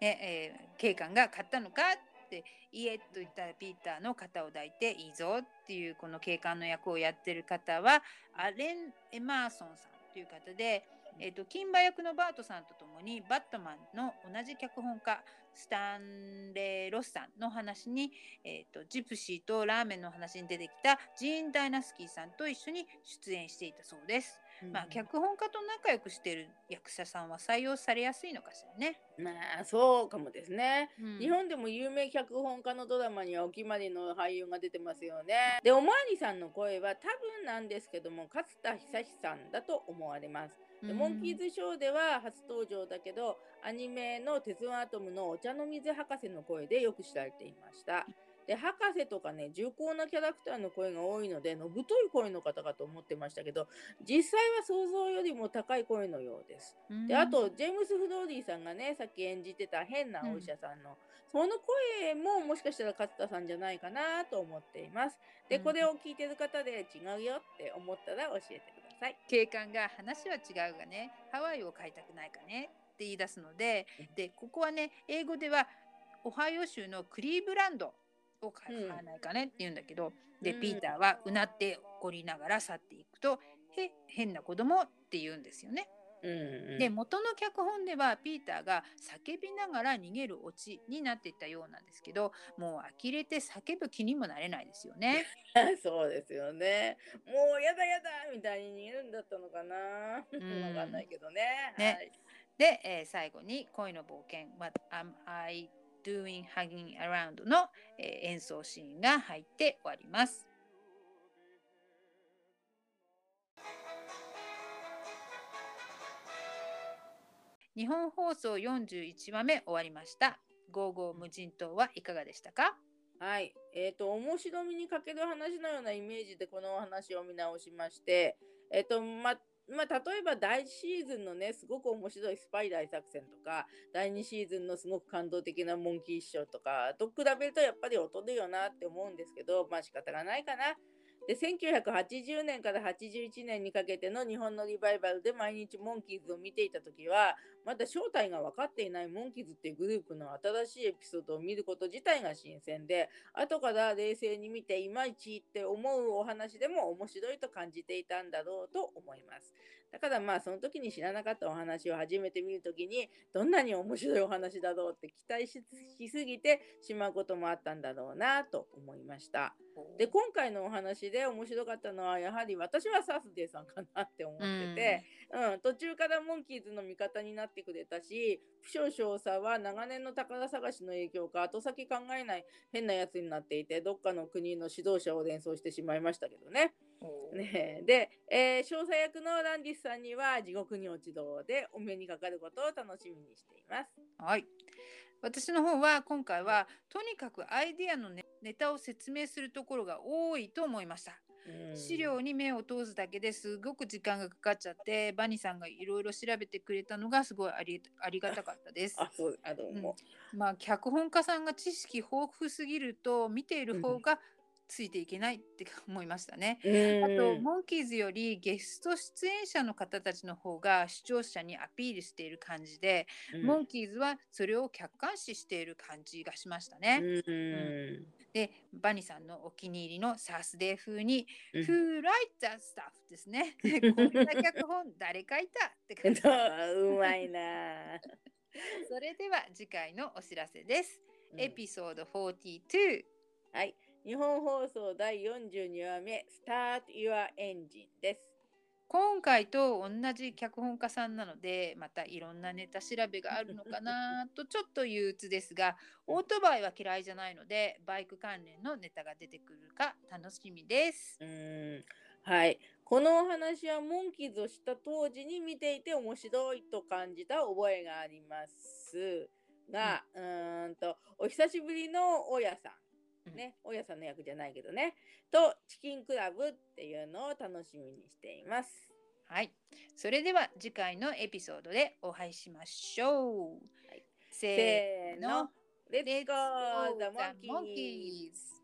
ねえー、警官が勝ったのかって「いえ」と言ったピーターの肩を抱いて「いいぞ」っていうこの警官の役をやってる方はアレン・エマーソンさんという方で、えーと、金馬役のバートさんと共にバットマンの同じ脚本家スタンレー・ロスさんの話に、えーと、ジプシーとラーメンの話に出てきたジーン・ダイナスキーさんと一緒に出演していたそうです。まあ、脚本家と仲良くしている役者さんは採用されやすいのかしらね。まあそうかもですね、うん、日本でも有名脚本家のドラマにはお決まりの俳優が出てますよね。でおまわりさんの声は多分なんですけども勝田久志さんだと思われます。でモンキーズショーでは初登場だけどアニメの「鉄腕アトム」のお茶の水博士の声でよく知られていました。で博士とかね重厚なキャラクターの声が多いのでのぶとい声の方かと思ってましたけど実際は想像よりも高い声のようです。であとジェームス・フローディーさんがねさっき演じてた変なお医者さんの、うん、その声ももしかしたら勝田さんじゃないかなと思っています。でこれを聞いてる方で違うよって思ったら教えてください。警官が話は違うがねハワイを買いたくないかねって言い出すのででここはね英語ではオハイオ州のクリーブランドを買わないかねって言うんだけど、でピーターはうなって怒りながら去っていくと「へ変な子供って言うんですよね。うんうん、で元の脚本ではピーターが叫びながら逃げるオチになっていたようなんですけどもう呆れて叫ぶ気にもなれないですよね。そうですよね。もうやだやだみたいに逃げるんだったのかな。ん わかんないけどね。ねはいで、えー最後に恋の冒険 What am I doing hanging around の、えー演奏シーンが入って終わります。日本放送41話目終わりました。ゴーゴー無人島はいかがでしたか？はい。えっ、と、面白みに欠ける話のようなイメージでこのお話を見直しまして、えっ、と、ま、まあ、例えば第1シーズンのね、すごく面白いスパイ大作戦とか、第2シーズンのすごく感動的なモンキーショーとかと比べるとやっぱり劣るよなって思うんですけど、まあ仕方がないかな。で、1980年から81年にかけての日本のリバイバルで毎日モンキーズを見ていた時は、まだ正体が分かっていないモンキーズっていうグループの新しいエピソードを見ること自体が新鮮で、後から冷静に見ていまいちって思うお話でも面白いと感じていたんだろうと思います。だからまあその時に知らなかったお話を初めて見る時にどんなに面白いお話だろうって期待ししすぎてしまうこともあったんだろうなと思いました。で今回のお話で面白かったのはやはり私はサースデーさんかなって思ってて、うん途中からモンキーズの味方になってくれたし不詳少佐は長年の宝探しの影響か後先考えない変なやつになっていてどっかの国の指導者を連想してしまいましたけどね。ねえで、えー少佐役のランディスさんには地獄に落ち度でお目にかかることを楽しみにしています。はい。私の方は今回はとにかくアイディアのネネタを説明するところが多いと思いました。うん資料に目を通すだけですごく時間がかかっちゃってバニさんがいろいろ調べてくれたのがすごいありありがたかったです。あそうあどうも。まあ脚本家さんが知識豊富すぎると見ている方がついていけないって思いましたね。うんあと、モンキーズよりゲスト出演者の方たちの方が視聴者にアピールしている感じで、うんモンキーズはそれを客観視している感じがしましたね。うんで、バニさんのお気に入りのサースデー風に、うん Who write that stuff? ですね。こんな脚本誰書いたって感じ。うまいな。それでは次回のお知らせです。うんエピソード42。はい。日本放送第42話目、Start Your Engine です。今回と同じ脚本家さんなのでまたいろんなネタ調べがあるのかな とちょっと憂鬱ですがオートバイは嫌いじゃないのでバイク関連のネタが出てくるか楽しみです。うーんはい。このお話はモンキーズを知った当時に見ていて面白いと感じた覚えがありますが、うーんと、お久しぶりの大家さん。ね、大家さんの役じゃないけどね。と、チキンクラブっていうのを楽しみにしています。はい、それでは次回のエピソードでお会いしましょう。はい。せせーの、レッ Let's ツゴー go ザ the モンキー monkeys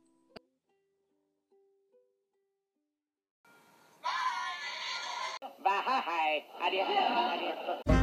バハハイ。ありがとう。ありがとう